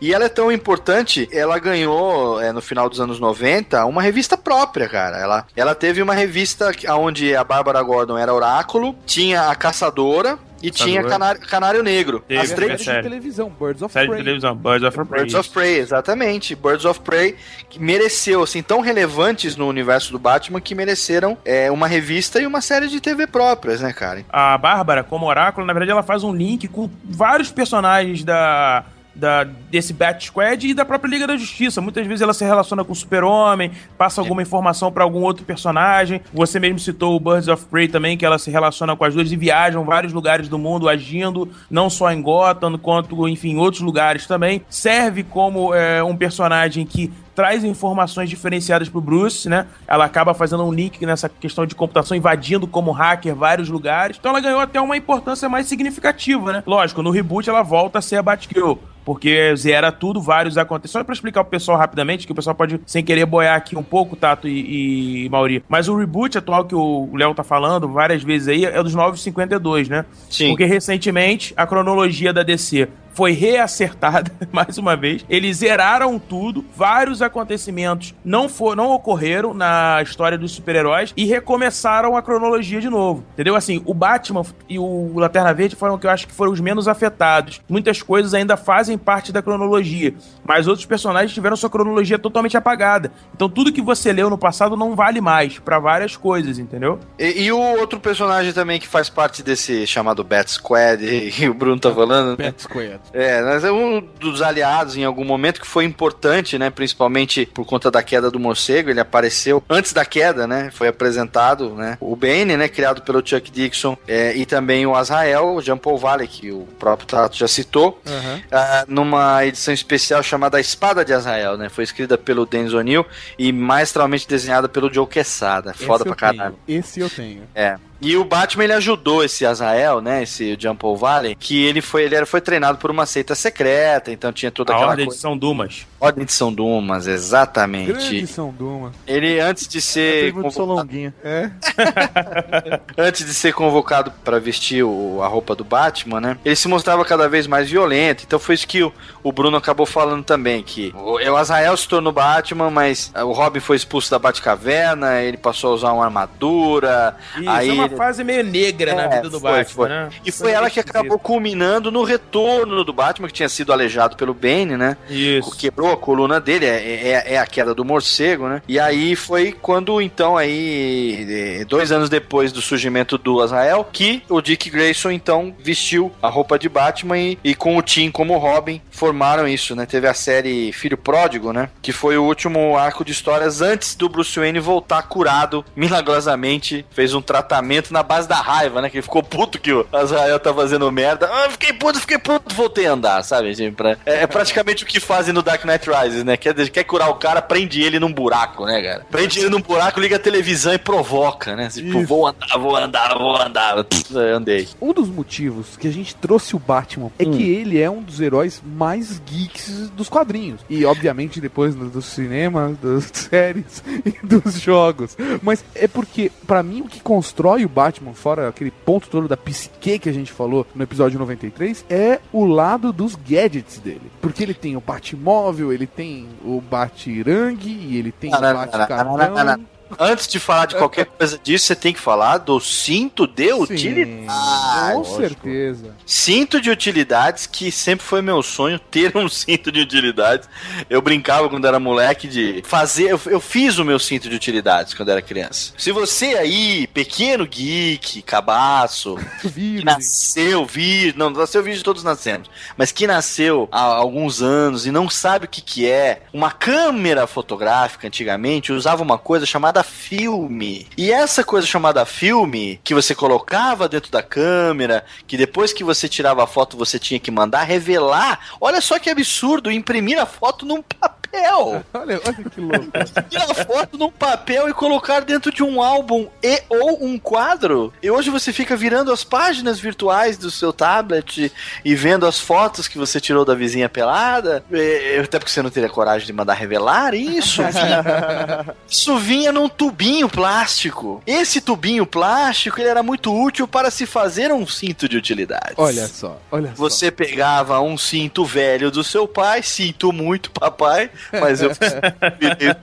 E ela é tão importante, ela ganhou, é, no final dos anos 90, uma revista própria, cara. Ela, ela teve uma revista onde a Bárbara Gordon era Oráculo, tinha a Caçadora e tinha Canário, Canário Negro. Teve, As três série. de televisão, Birds of Série de Prey. televisão, Birds of Prey. Birds of Prey, exatamente. Birds of Prey, que mereceu, assim, tão relevantes no universo do Batman que mereceram é, uma revista e uma série de TV próprias, né, cara? a Bárbara, como oráculo, na verdade, ela faz um link com vários personagens da. Da, desse Bat Squad e da própria Liga da Justiça. Muitas vezes ela se relaciona com o Super-Homem, passa alguma informação pra algum outro personagem. Você mesmo citou o Birds of Prey também, que ela se relaciona com as duas e viajam vários lugares do mundo, agindo não só em Gotham, quanto, enfim, em outros lugares também. Serve como é, um personagem que traz informações diferenciadas pro Bruce, né? Ela acaba fazendo um link nessa questão de computação, invadindo como hacker vários lugares. Então ela ganhou até uma importância mais significativa, né? Lógico, no reboot ela volta a ser a Batgirl. Porque zera tudo, vários acontecem. Só pra explicar pro pessoal rapidamente, que o pessoal pode, sem querer, boiar aqui um pouco, Tato e, e Mauri. Mas o reboot atual que o Léo tá falando várias vezes aí é dos 952, né? Sim. Porque recentemente a cronologia da DC foi reacertada mais uma vez. Eles zeraram tudo, vários acontecimentos não, for, não ocorreram na história dos super-heróis e recomeçaram a cronologia de novo. Entendeu? Assim, o Batman e o Lanterna Verde foram que eu acho que foram os menos afetados. Muitas coisas ainda fazem parte da cronologia, mas outros personagens tiveram sua cronologia totalmente apagada. Então tudo que você leu no passado não vale mais pra várias coisas, entendeu? E, e o outro personagem também que faz parte desse chamado Bat Squad, e, o Bruno tá falando? Bat Squad. É, mas é um dos aliados em algum momento que foi importante, né? Principalmente por conta da queda do morcego. Ele apareceu antes da queda, né? Foi apresentado, né? O Bane, né? Criado pelo Chuck Dixon é, e também o Azrael, o Jean Paul Valley, que o próprio Tato já citou, ah, numa edição especial chamada Espada de Azrael, né? Foi escrita pelo Dennis O'Neill e maestralmente desenhada pelo Joe Quesada. Foda pra caralho. tenho, Esse eu tenho. É. E o Batman ele ajudou esse Azrael, né? Esse Jean Paul Valley, que ele foi, ele era, foi treinado por uma seita secreta, então tinha toda A aquela Ordem de coisa. São Dumas. Ordem de São Dumas, exatamente. Grande São Duma. Ele antes de ser convocado, longuinha. É. antes de ser convocado para vestir o- a roupa do Batman, né? Ele se mostrava cada vez mais violento. Então foi isso que o, o Bruno acabou falando também que o, o Azrael se tornou Batman, mas ah, o Robin foi expulso da Batcaverna, ele passou a usar uma armadura. Isso, aí é uma ele- fase meio negra na É, vida do foi, Batman, foi. né? E foi ela que acabou culminando no retorno do Batman, que tinha sido aleijado pelo Bane, né? Isso. Quebrou a coluna dele, é, é, é a queda do morcego, né? E aí foi quando, então, aí, eh, dois anos depois do surgimento do Azrael, que o Dick Grayson, então, vestiu a roupa de Batman e, e com o Tim como Robin, formaram isso, né? Teve a série Filho Pródigo, né? Que foi o último arco de histórias antes do Bruce Wayne voltar curado, milagrosamente, fez um tratamento na base da raiva, né? Que ele ficou puto que o Azrael tá fazendo merda. Ah, fiquei puto, fiquei puto, voltei a andar, sabe? Pra- É, é praticamente o que fazem no Dark Knight Rises, né? Quer, quer curar o cara, prende ele num buraco, né, cara? Prende ele num buraco, liga a televisão e provoca, né? Tipo, Isso. vou andar, vou andar, vou andar. Andei. Um dos motivos que a gente trouxe o Batman é que ele é um dos heróis mais geeks dos quadrinhos. E, obviamente, depois do, do cinema, das séries e dos jogos. Mas é porque, pra mim, o que constrói atrai o Batman, fora aquele ponto todo da psique que a gente falou no episódio 93, é o lado dos gadgets dele. Porque ele tem o Batmóvel, ele tem o Batirang e ele tem o não, Antes de falar de qualquer coisa disso, você tem que falar do cinto de Sim, utilidade. com certeza. Cinto de utilidades, que sempre foi meu sonho ter um cinto de utilidades. Eu brincava quando era moleque de fazer. Eu, eu fiz o meu cinto de utilidades quando era criança. Se você aí, pequeno geek, cabaço, que nasceu virgem, não, nasceu virgem todos nascemos, mas que nasceu há alguns anos e não sabe o que, que é, uma câmera fotográfica antigamente usava uma coisa chamada filme. E essa coisa chamada filme, que você colocava dentro da câmera, que depois que você tirava a foto você tinha que mandar revelar. Olha só que absurdo, imprimir a foto num papel. Olha, olha que louco. Tirar foto num papel e colocar dentro de um álbum e ou um quadro. E hoje você fica virando as páginas virtuais do seu tablet e vendo as fotos que você tirou da vizinha pelada. E- Até porque você não teria coragem de mandar revelar isso. vinha- isso vinha num tubinho plástico. Esse tubinho plástico ele era muito útil para se fazer um cinto de utilidades. Olha só, olha só. Você pegava um cinto velho do seu pai, sinto muito, papai, mas eu virei.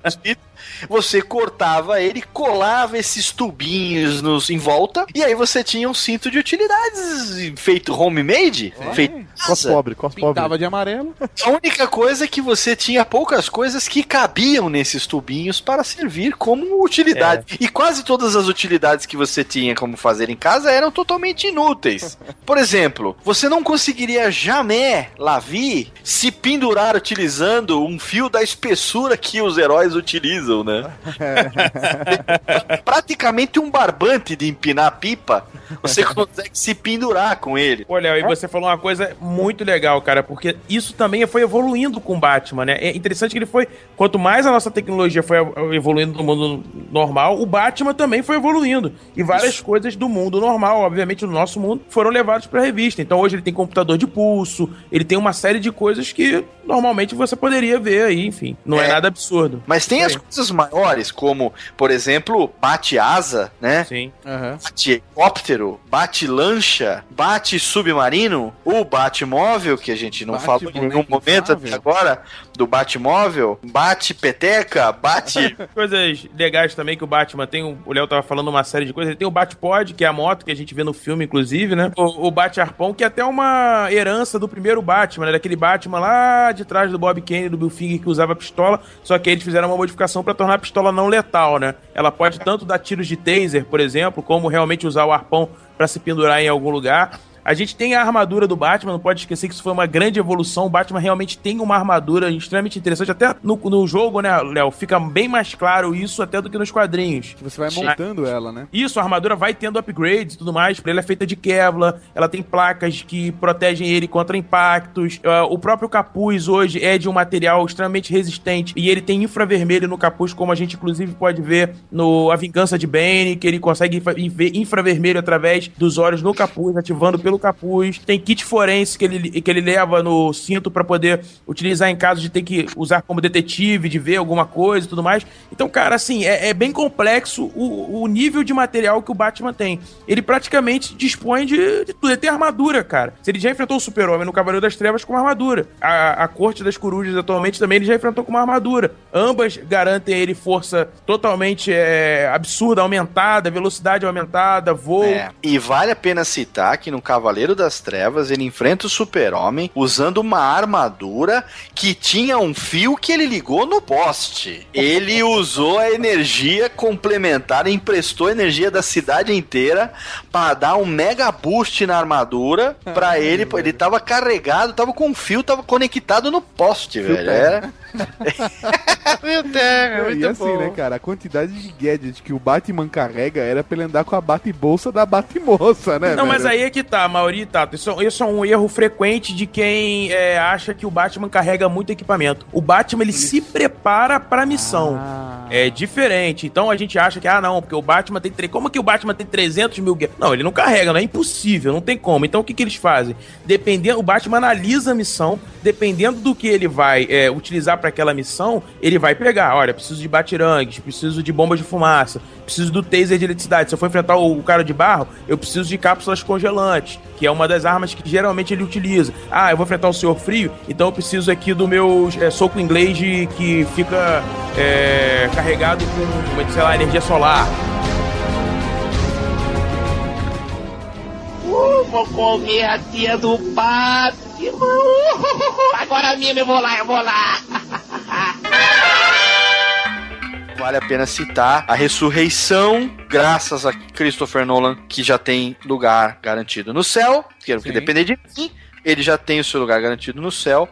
Você cortava ele, colava esses tubinhos nos, em volta, e aí você tinha um cinto de utilidades feito homemade, feito em Cos pobre, cos pobre. Pintava de amarelo. A única coisa é que você tinha poucas coisas que cabiam nesses tubinhos para servir como utilidade. E quase todas as utilidades que você tinha como fazer em casa eram totalmente inúteis. Por exemplo, você não conseguiria jamais, Lavi, se pendurar utilizando um fio da espessura que os heróis utilizam, né? Praticamente um barbante de empinar pipa, você consegue se pendurar com ele. Pô, Léo, e você falou uma coisa muito legal, cara, porque isso também foi evoluindo com o Batman, né? É interessante que ele foi. Quanto mais a nossa tecnologia foi evoluindo no mundo normal, o Batman também foi evoluindo. E várias coisas do mundo normal, obviamente do nosso mundo, foram levadas pra revista. Então hoje ele tem computador de pulso, ele tem uma série de coisas que normalmente você poderia ver aí, enfim. Não é, É. nada absurdo. Mas tem as coisas maiores, como, por exemplo, bate-asa, né? Sim. Aham. Bate-helicóptero, bate-lancha, bate-submarino, o bate-móvel, que a gente não falou em nenhum momento até agora, do bate-móvel, bate-peteca, bate... Coisas legais também que o Batman tem. O Léo tava falando uma série de coisas. Ele tem o Batpod, que é a moto que a gente vê no filme, inclusive, né? O, o Bate-Arpão, que é até uma herança do primeiro Batman, né? Daquele Batman lá de trás do Bob Kane, do Bill Finger, que usava pistola. Só que eles fizeram uma modificação pra tornar a pistola não letal, né? Ela pode tanto dar tiros de taser, por exemplo, como realmente usar o arpão pra se pendurar em algum lugar. A gente tem a armadura do Batman, não pode esquecer que isso foi uma grande evolução. O Batman realmente tem uma armadura extremamente interessante. Até no, no jogo, né, Léo, fica bem mais claro isso até do que nos quadrinhos. Você vai montando ela, né? Isso, a armadura vai tendo upgrades e tudo mais. Ela é feita de Kevlar, ela tem placas que protegem ele contra impactos. Ah, o próprio capuz hoje é de um material extremamente resistente e ele tem infravermelho no capuz, como a gente inclusive pode ver no A Vingança de Bane, que ele consegue ver infravermelho através dos olhos no capuz, ativando pelo capuz. Tem kit forense que ele, que ele leva no cinto para poder utilizar em caso de ter que usar como detetive, de ver alguma coisa e tudo mais. Então, cara, assim, é, é bem complexo o, o nível de material que o Batman tem. Ele praticamente dispõe de, de tudo. Ele tem armadura, cara. Se ele já enfrentou o Super-Homem no Cavaleiro das Trevas com uma armadura. A, a Corte das Corujas atualmente também ele já enfrentou com uma armadura. Ambas garantem ele força totalmente é, absurda, aumentada, velocidade aumentada, voo. É. E vale a pena citar que no Cavaleiro das Trevas ele enfrenta o Super-Homem usando uma armadura que tinha um fio que ele ligou no poste. Ele usou a energia complementar, emprestou energia da cidade inteira para dar um mega boost na armadura para ele. Ele tava carregado, tava com um fio, tava conectado no poste, velho. Era. Meu Deus, é e muito assim, bom. né, cara? A quantidade de gadget que o Batman carrega era pra ele andar com a bate-bolsa da bate-moça, né? Não, mas velho? aí é que tá, Mauri e Tato. Isso, isso é um erro frequente de quem é, acha que o Batman carrega muito equipamento. O Batman, ele se prepara pra missão. Ah. é diferente. Então a gente acha que, ah, não, porque o Batman tem. tre- Como que o Batman tem 300 mil? Não, ele não carrega, não é impossível, não tem como. Então o que, que eles fazem? Dependendo, o Batman analisa a missão, dependendo do que ele vai é, utilizar para aquela missão, ele vai pegar. Olha, preciso de batirangues, preciso de bombas de fumaça, preciso do taser de eletricidade. Se eu for enfrentar o cara de barro, eu preciso de cápsulas congelantes, que é uma das armas que geralmente ele utiliza. Ah, eu vou enfrentar o senhor frio, então eu preciso aqui do meu é, soco inglês de, que fica é, carregado com, sei lá, energia solar. Uh, vou comer a tia do Batman. Uh, agora mesmo eu vou lá, eu vou lá. Vale a pena citar a ressurreição, graças a Christopher Nolan, que já tem lugar garantido no céu. Que que depender de mim, ele já tem o seu lugar garantido no céu.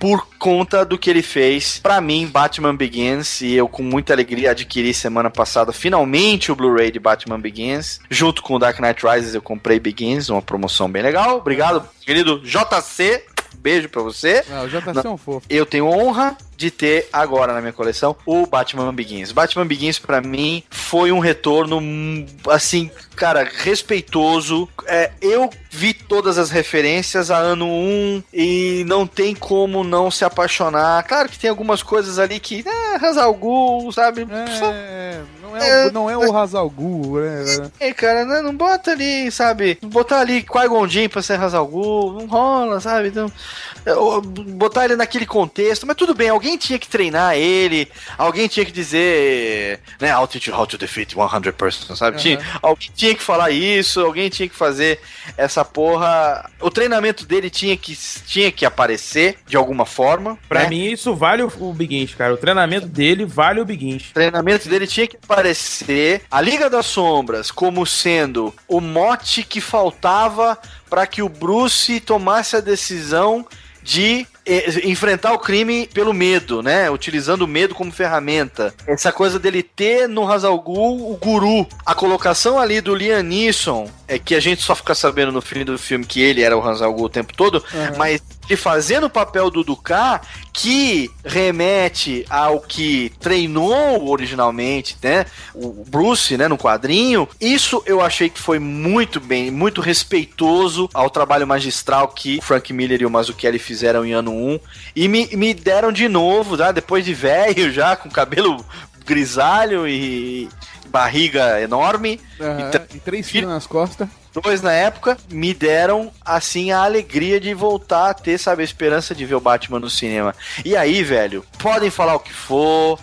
Por conta do que ele fez pra mim, Batman Begins, e eu com muita alegria adquiri semana passada finalmente o Blu-ray de Batman Begins. Junto com o Dark Knight Rises eu comprei Begins, uma promoção bem legal. Obrigado, querido JC. Beijo pra você. Ah, o JC é um fofo. Eu tenho honra de ter agora na minha coleção o Batman Begins. Batman Begins pra mim foi um retorno assim, cara, respeitoso. É, eu vi todas as referências a ano 1 e não tem como não se apaixonar. Claro que tem algumas coisas ali que, ah, Hazal Ghul, sabe? É, não é, o, não é o Hazal Ghul, né? É, cara, não, não bota ali, sabe? Botar ali Qui-Gon Jinn pra ser Hazal Ghul, não rola, sabe? Então, é, botar ele naquele contexto, mas tudo bem, alguém tinha que treinar ele, alguém tinha que dizer, né, I'll teach you how to defeat 100 persons, sabe? Uhum. Tinha, alguém tinha que falar isso, alguém tinha que fazer essa porra. O treinamento dele tinha que, tinha que aparecer de alguma forma. Pra né? mim, isso vale o, o Begins, cara. O treinamento dele vale o Begins. O treinamento dele tinha que aparecer a Liga das Sombras como sendo o mote que faltava para que o Bruce tomasse a decisão de eh, enfrentar o crime pelo medo, né? Utilizando o medo como ferramenta. Essa coisa dele ter no Hazal Ghul o guru. A colocação ali do Liam Neeson, é que a gente só fica sabendo no fim do filme que ele era o Hazal Ghul o tempo todo, mas de fazer no papel do Duká que remete ao que treinou originalmente, né? O Bruce, né, no quadrinho. Isso eu achei que foi muito bem, muito respeitoso ao trabalho magistral que o Frank Miller e o Mazzucchelli fizeram em ano 1 e me, me deram de novo, tá? depois de velho já, com cabelo grisalho e barriga enorme. Aham, Então, E três filhos nas costas. dois na época, me deram, assim, a alegria de voltar a ter, sabe, a esperança de ver o Batman no cinema. E aí, velho, podem falar o que for.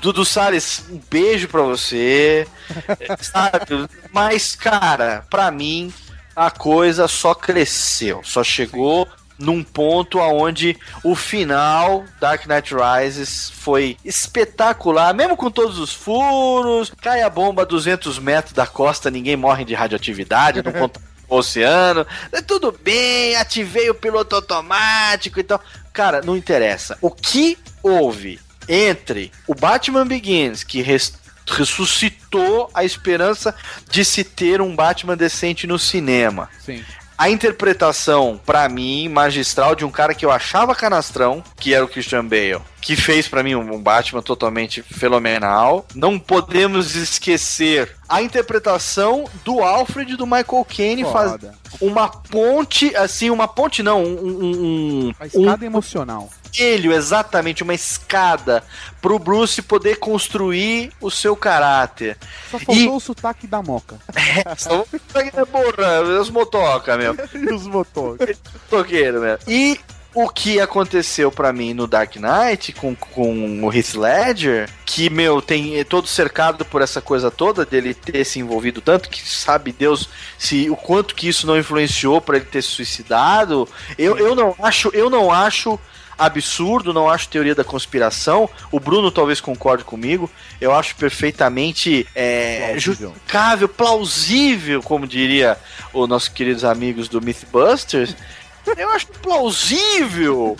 Dudu Salles, um beijo pra você. sabe? Mas, cara, pra mim, a coisa só cresceu. Só chegou num ponto aonde o final Dark Knight Rises foi espetacular, mesmo com todos os furos, cai a bomba a 200 metros da costa, ninguém morre de radioatividade, não conta o oceano, é tudo bem, ativei o piloto automático e tal. Cara, não interessa. O que houve entre o Batman Begins, que res- ressuscitou a esperança de se ter um Batman decente no cinema, Sim. A interpretação, pra mim, magistral de um cara que eu achava canastrão, que era o Christian Bale, que fez pra mim um um Batman totalmente fenomenal. Não podemos esquecer a interpretação do Alfred e do Michael Caine faz uma ponte, assim, uma ponte não, um, um, um, A escada emocional. Espelho, exatamente, uma escada pro Bruce poder construir o seu caráter. Só faltou o sotaque da moca. Só porra, os motoca, meu. E os motores. Toqueiro, velho. E o que aconteceu pra mim no Dark Knight com, com o Heath Ledger, que, meu, tem é todo cercado por essa coisa toda dele ter se envolvido tanto, que sabe Deus se o quanto que isso não influenciou pra ele ter se suicidado. Eu, eu não acho, eu não acho absurdo, não acho teoria da conspiração. O Bruno talvez concorde comigo. Eu acho perfeitamente é, Plausível. justificável, plausível, como diria os nossos queridos amigos do Mythbusters. Eu acho plausível,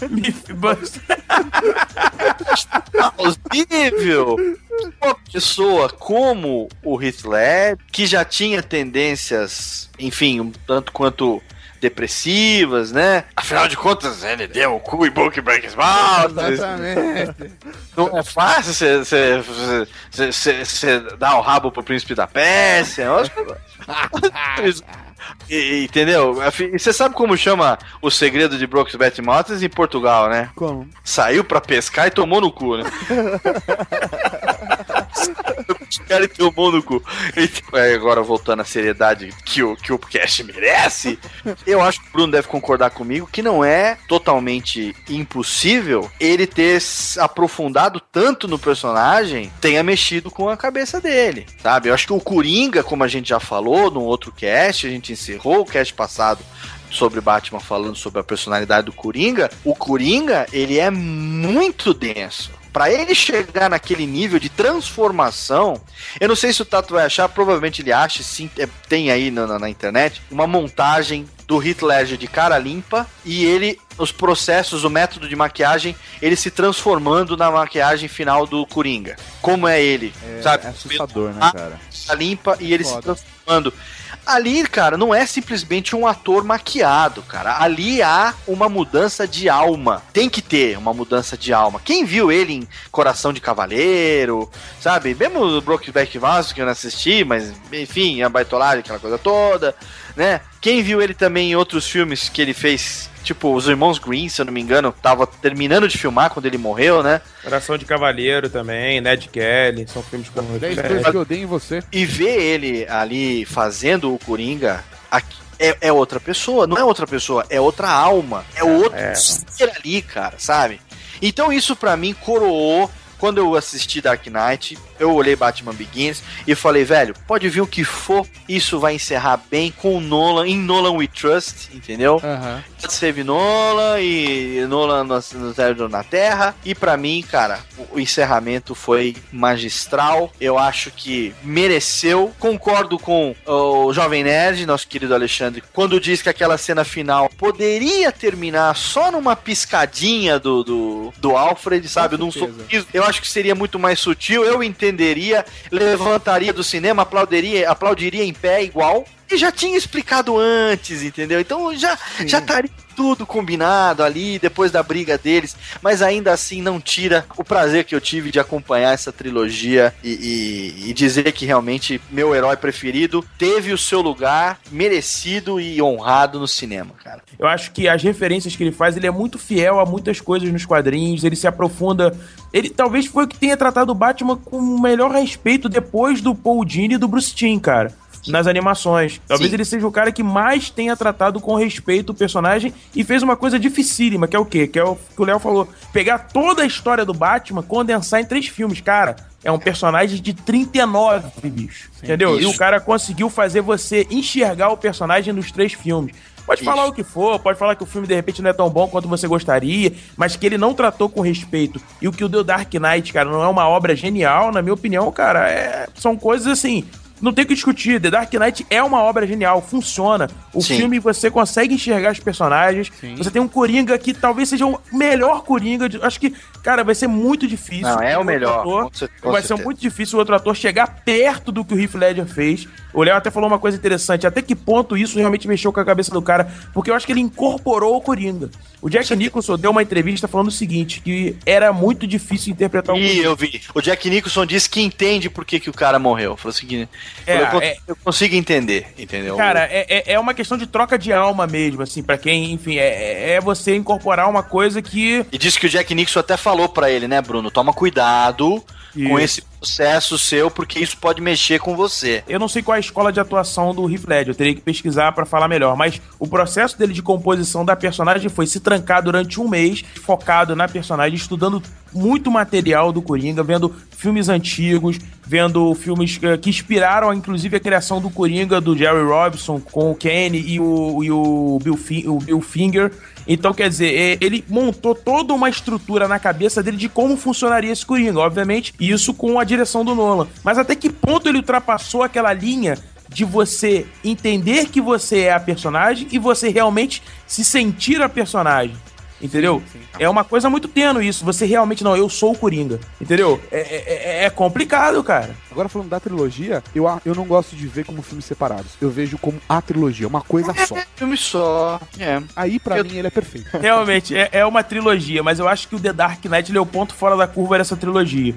plausível que uma pessoa como o Heath Ledger, que já tinha tendências, enfim, um tanto quanto depressivas, né? Afinal de contas, ele deu o cu e book break mouth. Exatamente. Não é fácil você- dar o rabo pro príncipe da Pérsia. eu acho que- E- Entendeu? E você sabe como chama o segredo de Brokeback Mountain em Portugal, né? Como? Saiu pra pescar e tomou no cu, né? Os caras tomou no cu. E, é, agora voltando à seriedade que o, que o cast merece, eu acho que o Bruno deve concordar comigo que não é totalmente impossível ele ter aprofundado tanto no personagem, tenha mexido com a cabeça dele, sabe? Eu acho que o Coringa, como a gente já falou no outro cast, a gente encerrou o cast passado sobre Batman falando sobre a personalidade do Coringa, o Coringa, ele é muito denso. Pra ele chegar naquele nível de transformação, eu não sei se o Tato vai achar, provavelmente ele acha, sim, é, tem aí na, na- na internet, uma montagem do Heath Ledger de cara limpa e ele, os processos, o método de maquiagem, ele se transformando na maquiagem final do Coringa. Como é ele, sabe? É assustador, né, Ah, cara? tá limpa e ele se transformando. Ali, cara, não é simplesmente um ator maquiado, cara. Ali há uma mudança de alma. Tem que ter uma mudança de alma. Quem viu ele em Coração de Cavaleiro, sabe? Mesmo o Brokeback Mountain que eu não assisti, mas enfim, a baitolagem, aquela coisa toda, né? Quem viu ele também em outros filmes que ele fez, tipo Os Irmãos Green, se eu não me engano, tava terminando de filmar quando ele morreu, né? Coração de Cavaleiro também, Ned Kelly, são filmes com 10 coisas que eu odeio em você. e ver ele ali fazendo o Coringa aqui, é, é outra pessoa, não é outra pessoa, é outra alma, é outro é. ser ali, cara, sabe? Então isso pra mim coroou quando eu assisti Dark Knight, eu olhei Batman Begins e falei, velho, pode vir o que for, isso vai encerrar bem com o Nolan, em Nolan We Trust, entendeu? Aham. Save Nolan e Nolan no, na Terra. E pra mim, cara, o, encerramento foi magistral. Eu acho que mereceu. Concordo com o Jovem Nerd, nosso querido Alexandre, quando diz que aquela cena final poderia terminar só numa piscadinha do, do, do Alfred, sabe? Num sorriso. Eu acho que seria muito mais sutil. Eu entenderia, levantaria do cinema, aplaudiria, aplaudiria em pé igual. E já tinha explicado antes, entendeu? Então já, já estaria tudo combinado ali, depois da briga deles, mas ainda assim não tira o prazer que eu tive de acompanhar essa trilogia e, e- e dizer que realmente meu herói preferido teve o seu lugar merecido e honrado no cinema, cara. Eu acho que as referências que ele faz, ele é muito fiel a muitas coisas nos quadrinhos, ele se aprofunda. Ele talvez foi o que tenha tratado o Batman com o melhor respeito depois do Paul Dini e do Bruce Timm, cara. Nas animações. Talvez Sim. ele seja o cara que mais tenha tratado com respeito o personagem e fez uma coisa dificílima, que é o quê? Que é o que o Léo falou. Pegar toda a história do Batman, condensar em três filmes. Cara, é um personagem de 39, bicho. entendeu? E Isso. o cara conseguiu fazer você enxergar o personagem nos três filmes. Pode Isso. falar o que for, pode falar que o filme de repente não é tão bom quanto você gostaria, mas que ele não tratou com respeito. E o que o The Dark Knight, cara, não é uma obra genial, na minha opinião, cara, é- são coisas assim. Não tem o que discutir. The Dark Knight é uma obra genial, funciona. O Sim. filme você consegue enxergar os personagens. Você tem um Coringa que talvez seja o melhor Coringa. de- Acho que, cara, vai ser muito difícil. Não, é o melhor, ator- vai ser muito difícil o outro ator chegar perto do que o Heath Ledger fez. O Léo até falou uma coisa interessante. Até que ponto isso realmente mexeu com a cabeça do cara? Porque eu acho que ele incorporou o Coringa. O Jack Nicholson deu uma entrevista falando o seguinte, que era muito difícil interpretar o E Coringa. eu vi. O Jack Nicholson disse que entende por que, que o cara morreu. Falou assim que É, eu, é- eu consigo entender, entendeu? Cara, é, é- é uma questão de troca de alma mesmo, assim, pra quem, enfim, é, é você incorporar uma coisa que E disse que o Jack Nixon até falou pra ele, né, Bruno? Toma cuidado com Isso. esse processo seu, porque isso pode mexer com você. Eu não sei qual é a escola de atuação do Heath Ledger, eu teria que pesquisar pra falar melhor, mas o processo dele de composição da personagem foi se trancar durante um mês, focado na personagem, estudando muito material do Coringa, vendo filmes antigos, vendo filmes eh, que inspiraram, inclusive, a criação do Coringa do Jerry Robinson com o Kenny e o, e o, Bill, o Bill Finger. Então, quer dizer, eh, ele montou toda uma estrutura na cabeça dele de como funcionaria esse Coringa, obviamente, e isso com a direção do Nolan. Mas até que ponto ele ultrapassou aquela linha de você entender que você é a personagem e você realmente se sentir a personagem. Entendeu? É uma coisa muito tênue isso. Você realmente, não, eu sou o Coringa. Entendeu? É, é- é- é complicado, cara. Agora falando da trilogia, eu, eu não gosto de ver como filmes separados. Eu vejo como a trilogia, uma coisa só. Filme só. É. Aí, pra Eu- mim, ele é perfeito. Realmente, é, é uma trilogia, mas eu acho que o The Dark Knight ele é o ponto fora da curva dessa trilogia.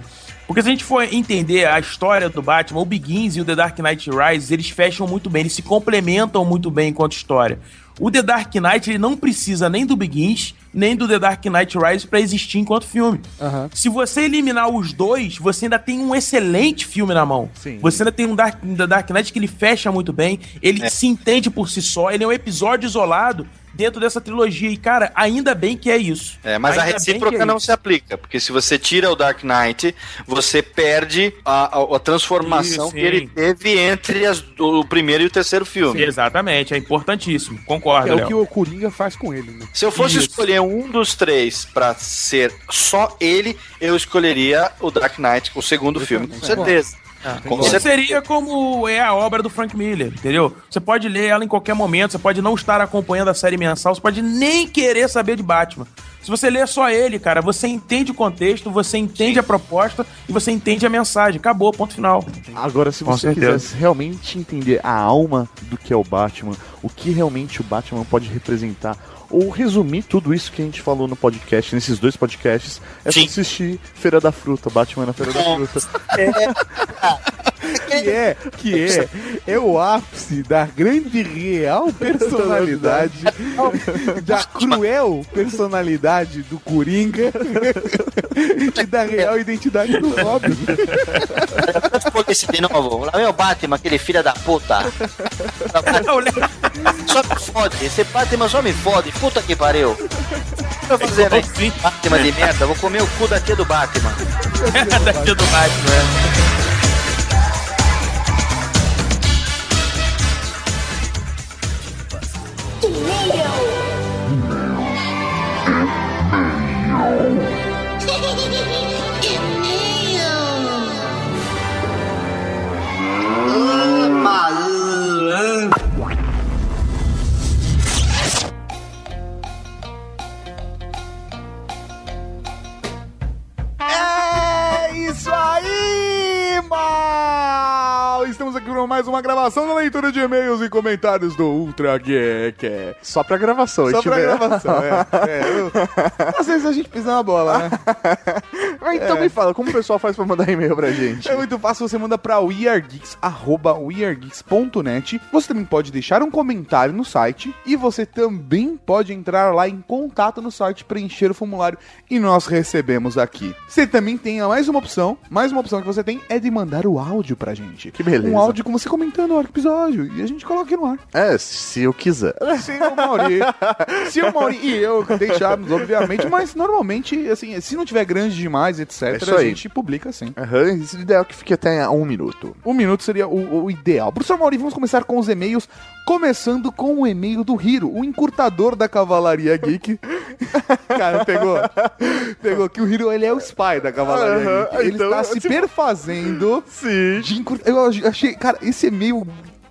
Porque se a gente for entender a história do Batman, o Begins e o The Dark Knight Rises, eles fecham muito bem, eles se complementam muito bem enquanto história. O The Dark Knight ele não precisa nem do Begins, nem do The Dark Knight Rises pra existir enquanto filme. Aham. Se você eliminar os dois, você ainda tem um excelente filme na mão. Sim. Você ainda tem um Dark, um The Dark Knight que ele fecha muito bem, ele se entende por si só, ele é um episódio isolado dentro dessa trilogia. E, cara, ainda bem que é isso. É, mas a Ainda bem que recíproca é não isso. se aplica, porque se você tira o Dark Knight, você perde a, a- a transformação Isso, que ele sim. teve entre as- o primeiro e o terceiro filme. Exatamente, é importantíssimo. Concordo, É o que o Coringa faz com ele, né? Se eu fosse Isso. escolher um dos três pra ser só ele, eu escolheria o Dark Knight, o segundo filme, com certeza. Certeza. seria como é a obra do Frank Miller, entendeu? Você pode ler ela em qualquer momento, você pode não estar acompanhando a série mensal, você pode nem querer saber de Batman. Se você ler só ele, cara, você entende o contexto, você entende a proposta e você entende a mensagem. Acabou, ponto final. Agora, se você quisesse realmente entender a alma do que é o Batman, o que realmente o Batman pode representar, ou resumir tudo isso que a gente falou no podcast, nesses dois podcasts, é só Sim. assistir Feira da Fruta, Batman na Feira da Fruta. Que é, que é, é o ápice da grande real personalidade, da cruel personalidade do Coringa e da real identidade do Robin. Foda-se de novo. Lá vem o Batman, aquele filho da puta. Só me fode. Esse Batman só me fode. Puta que pariu. O que eu vou fazer, né? Batman de merda. Vou comer o cu da tia do Batman. Daqui do Batman, é. É uma gravação da leitura de e-mails e comentários do Ultra Geek. Só pra gravação, Só pra gravação, é. é eu... Às vezes a gente pisa na bola, né? Mas então É. me fala, como o pessoal faz pra mandar e-mail pra gente? É muito fácil, você manda pra weargeeks, arroba weargeeks.net. Você também pode deixar um comentário no site e você também pode entrar lá em contato no site, preencher o formulário e nós recebemos aqui. Você também tem mais uma opção, mais uma opção que você tem é de mandar o áudio pra gente. Que beleza. Um áudio com você comentando o episódio e a gente coloca no ar. É, se eu quiser. Se o Mauri, se o Mauri e eu deixarmos, obviamente, mas normalmente, assim, se não tiver grande demais, etc., É a gente publica sim. Aham, isso é ideal que fique até um minuto. Um minuto seria o, o ideal. Professor Mauri, vamos começar com os e-mails. Começando com o e-mail do Hiro, o encurtador da Cavalaria Geek. Cara, pegou. Pegou que o Hiro, ele é o spy da Cavalaria Aham, Geek. Ele então, está se tipo- perfazendo Sim. de encur... Eu achei, cara, esse e-mail...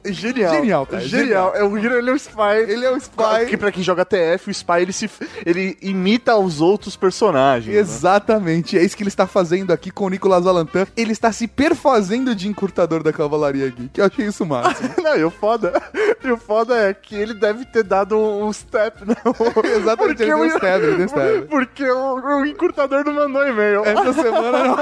Genial. Genial, cara, Genial. É o Hiro, ele é o Spy. Ele é o spy. Que pra quem joga TF, o Spy ele, se, ele imita os outros personagens. né? Exatamente, é isso que ele está fazendo aqui com o Nicolas Valentin. Ele está se perfazendo de encurtador da Cavalaria Geek. Eu achei isso massa. Não, e o foda, e o foda é que ele deve ter dado um step, né? Exatamente, ele deu um step, ele deu um step. Porque o, o encurtador não mandou e-mail. Essa semana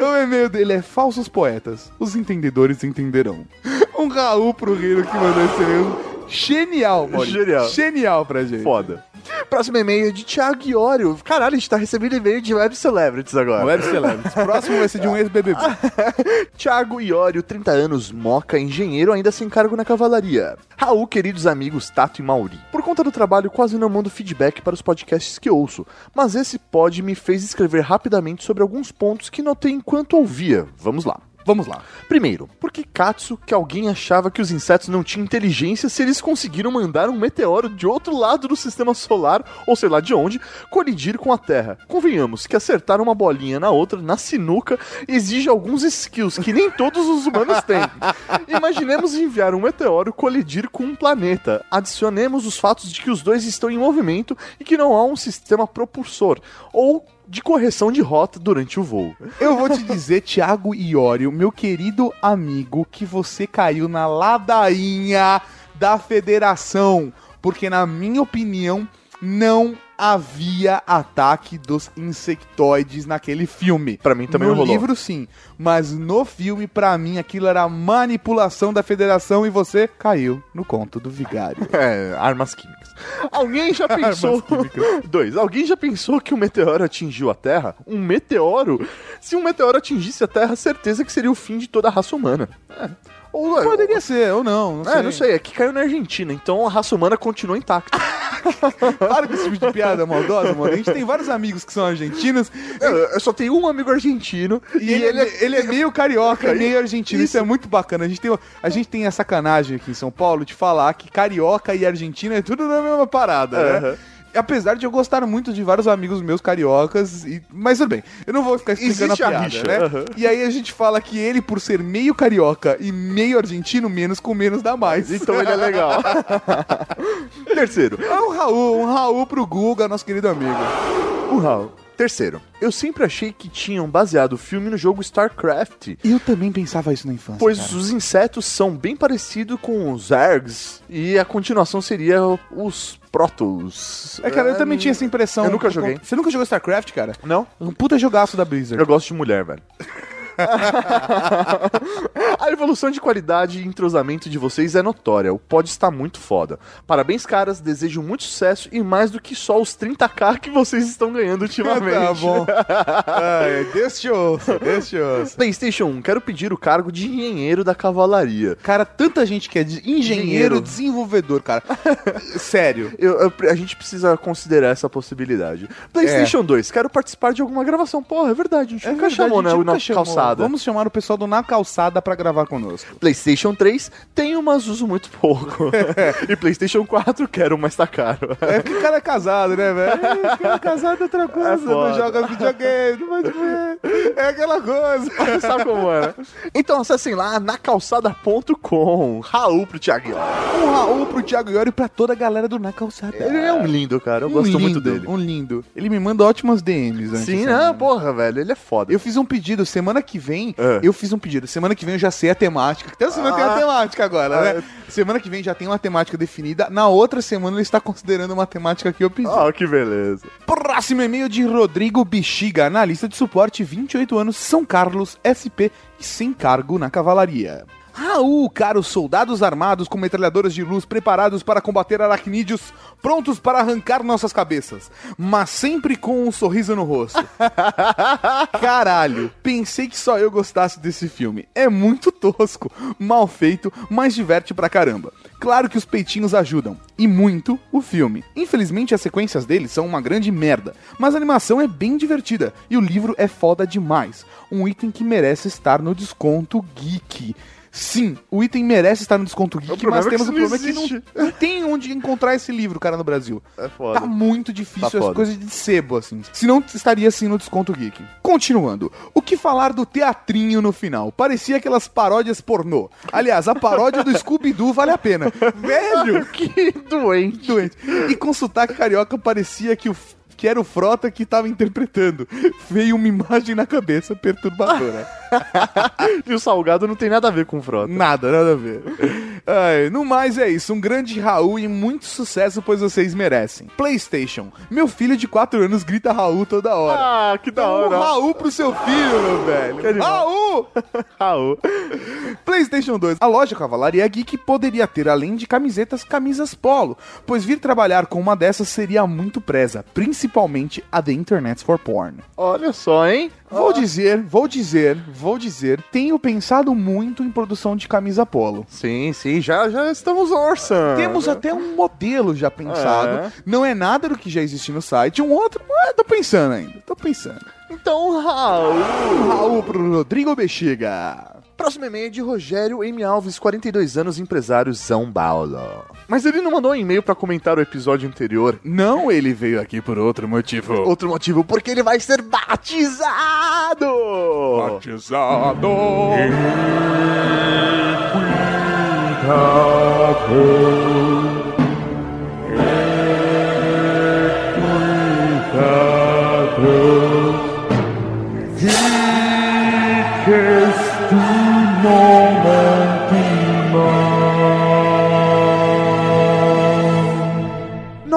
não. o e-mail dele é Falsos Poetas. Os entendedores entenderão. Um Raul pro Hiro que mandou esse e-mail. Genial, Maurício. Genial. Genial pra gente. Foda. Próximo e-mail é de Thiago Iório. Caralho, a gente tá recebendo e-mail de web celebrities agora. Web Celebrities. Próximo vai ser de um ex-BBB. Thiago Iório, 30 anos, moca, engenheiro, ainda sem cargo na cavalaria. Raul, queridos amigos Tato e Mauri. Por conta do trabalho, quase não mando feedback para os podcasts que ouço, mas esse pod me fez escrever rapidamente sobre alguns pontos que notei enquanto ouvia. Vamos lá. Vamos lá. Primeiro, por que Katsu que alguém achava que os insetos não tinham inteligência se eles conseguiram mandar um meteoro de outro lado do sistema solar, ou sei lá de onde, colidir com a Terra? Convenhamos que acertar uma bolinha na outra, na sinuca, exige alguns skills que nem todos os humanos têm. Imaginemos enviar um meteoro colidir com um planeta. Adicionemos os fatos de que os dois estão em movimento e que não há um sistema propulsor, ou de correção de rota durante o voo. Eu vou te dizer, Thiago Iório, meu querido amigo, que você caiu na ladainha da federação. Porque, na minha opinião, não havia ataque dos insectoides naquele filme. Pra mim também no não rolou. livro sim, mas no filme pra mim aquilo era manipulação da federação e você caiu no conto do vigário. É, armas químicas. Alguém já pensou. Dois. Alguém já pensou que um meteoro atingiu a Terra? Um meteoro? Se um meteoro atingisse a Terra, certeza que seria o fim de toda a raça humana. É. Ou, Poderia ser, ou não, não é, sei. não sei. É que caiu na Argentina, então a raça humana continua intacta. Para com esse tipo de piada maldosa, mano. A gente tem vários amigos que são argentinos Eu, eu só tenho um amigo argentino e, ele, é, ele é meio carioca e meio argentino. Isso. é muito bacana. A gente, tem, a gente tem a sacanagem aqui em São Paulo de falar que carioca e argentina é tudo na mesma parada, né? Apesar de eu gostar muito de vários amigos meus cariocas, e... mas tudo bem, eu não vou ficar explicando Existe a a piada, rixa, né? aham. E aí a gente fala que ele, por ser meio carioca e meio argentino, menos com menos dá mais. Então ele é legal. Terceiro. É um Raul, um Raul pro Guga, nosso querido amigo. O Raul. Terceiro. Eu sempre achei que tinham baseado o filme no jogo StarCraft. Eu também pensava isso na infância. Pois cara. os insetos são bem parecidos com os Zergs e a continuação seria os Protoss. É, cara, eu também tinha essa impressão. Eu nunca joguei. Você nunca jogou StarCraft, cara? Não? Um puta jogaço da Blizzard. Eu gosto de mulher, velho. a evolução de qualidade e entrosamento de vocês é notória. O pod está muito foda. Parabéns, caras. Desejo muito sucesso e mais do que só os 30k que vocês estão ganhando ultimamente. tá bom. Ai, deixa eu ouço, deixa eu ouço. PlayStation 1, quero pedir o cargo de engenheiro da cavalaria. Cara, tanta gente que é de engenheiro, Engenheiro. desenvolvedor, cara. Sério. Eu- eu- a gente precisa considerar essa possibilidade. PlayStation 2, quero participar de alguma gravação. Porra, é verdade, a gente nunca verdade, chamou, né? o na chamou. calçada. Vamos chamar o pessoal do Na Calçada pra gravar conosco. PlayStation 3 tenho, mas uso muito pouco. e PlayStation 4 quero, mas tá caro. É porque o cara é casado, né, velho? É, cara casado é outra coisa, não foda. joga videogame, não pode ver. É aquela coisa. Sabe como é? Então acessem lá nacalçada.com. Raul pro Thiago. Um Raul pro Thiago Iori e pra toda a galera do Na Calçada. Ele é um lindo, cara. Eu Um gosto muito lindo, dele. Um lindo. Ele me manda ótimas DMs antes. Sim, não, porra, velho. Ele é foda. Eu fiz um pedido semana que vem. É. Eu fiz um pedido. Semana que vem eu já sei a temática. Até semana tem a Ah. temática agora, né? Semana que vem já tem uma temática definida. Na outra semana ele está considerando uma temática que eu pedi. Ah, que beleza. Próximo e-mail de Rodrigo Bexiga, analista de suporte, 28 anos, São Carlos, SP e sem cargo na cavalaria. Raul, caros soldados armados com metralhadoras de luz preparados para combater aracnídeos, prontos para arrancar nossas cabeças, mas sempre com um sorriso no rosto. Caralho, pensei que só eu gostasse desse filme. É muito tosco, mal feito, mas diverte pra caramba. Claro que os peitinhos ajudam, e muito, o filme. Infelizmente as sequências dele são uma grande merda, mas a animação é bem divertida e o livro é foda demais. Um item que merece estar no desconto geek. Sim, o item merece estar no desconto geek, mas é que temos um problema que existe. não, não tem onde encontrar esse livro, cara, no Brasil. É foda. Tá muito difícil Tá as coisas de sebo, assim. Se não, estaria assim no desconto geek. Continuando. O que falar do teatrinho no final? Parecia aquelas paródias pornô. Aliás, a paródia do Scooby-Doo vale a pena. Velho! que doente. doente. E com sotaque carioca parecia que o que era o Frota que tava interpretando. Veio uma imagem na cabeça perturbadora. E o salgado não tem nada a ver com frota. Nada, nada a ver. Ai, no mais é isso. Um grande Raul e muito sucesso, pois vocês merecem. PlayStation. Meu filho de 4 anos grita Raul toda hora. Ah, que da Um hora. Raul pro seu filho, meu velho. Raul! Raul. PlayStation 2. A loja Cavalaria Geek poderia ter, além de camisetas, camisas polo, pois vir trabalhar com uma dessas seria muito presa, principalmente a The Internet for Porn. Olha só, hein? Vou dizer, vou dizer, vou dizer, tenho pensado muito em produção de camisa polo. Sim, sim, já, já estamos orçando. Temos até um modelo já pensado. É. Não é nada do que já existe no site. Um outro, ah, tô pensando ainda. Tô pensando. Então, Raul. Raul pro Rodrigo Bexiga. Próximo e-mail é de Rogério M. Alves, 42 anos, empresário São Paulo. Mas ele não mandou um e-mail pra comentar o episódio anterior. Não, ele veio aqui por outro motivo. Outro motivo, porque ele vai ser batizado! Batizado!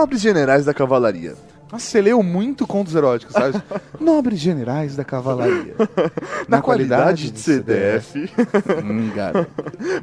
Nobres generais da cavalaria. Nossa, você leu muito contos eróticos, sabe? Nobres generais da cavalaria. Na, qualidade, de CDF. hum, garoto.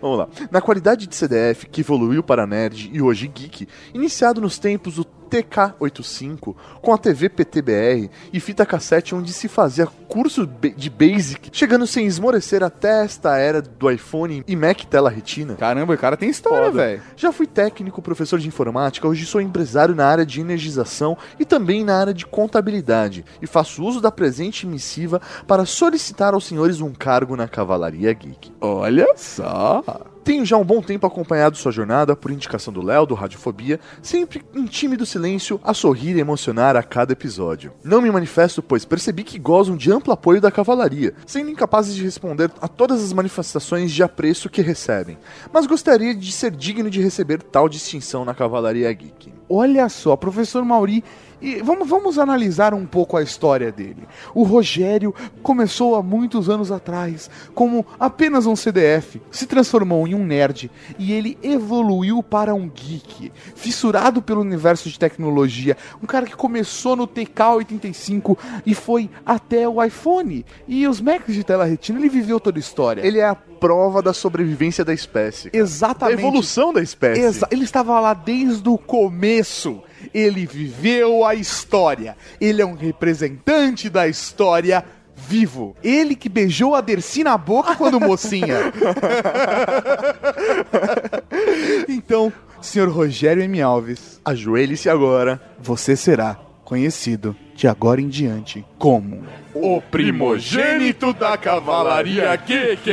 Vamos lá. Na qualidade de CDF, que evoluiu para nerd e hoje geek, iniciado nos tempos do TK85, com a TV PTBR e fita cassete onde se fazia curso de Basic, chegando sem esmorecer até esta era do iPhone e Mac tela retina. Caramba, o cara tem história, velho. Já fui técnico, professor de informática, hoje sou empresário na área de energização e também na área de contabilidade. E faço uso da presente missiva para solicitar aos senhores um cargo na Cavalaria Geek. Olha só. Tenho já um bom tempo acompanhado sua jornada por indicação do Léo, do Radiofobia, sempre em tímido silêncio, a sorrir e emocionar a cada episódio. Não me manifesto, pois percebi que gozam de amplo apoio da cavalaria, sendo incapazes de responder a todas as manifestações de apreço que recebem, mas gostaria de ser digno de receber tal distinção na Cavalaria Geek. Olha só, professor Mauri. E vamos, vamos analisar um pouco a história dele. O Rogério começou há muitos anos atrás como apenas um CDF, se transformou em um nerd e ele evoluiu para um geek, fissurado pelo universo de tecnologia. Um cara que começou no TK85 e foi até o iPhone e os Macs de tela retina. Ele viveu toda a história. Ele é a prova da sobrevivência da espécie. Da Exatamente. evolução da espécie. Exa- ele estava lá desde o começo. Ele viveu a história. Ele é um representante da história vivo. Ele que beijou a Dercy na boca quando mocinha. então, senhor Rogério M. Alves, Ajoelhe-se agora. você será conhecido de agora em diante como O primogênito da Cavalaria Geek!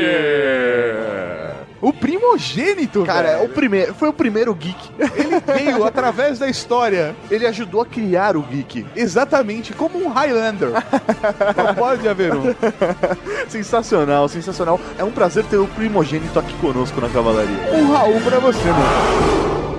O primogênito, Cara, velho. o primeiro, foi o primeiro geek. ele veio através da história. Ele ajudou a criar o geek. Exatamente, como um Highlander. Não pode haver um. Sensacional, sensacional. É um prazer ter o primogênito aqui conosco na cavalaria. Um Raul pra você, meu.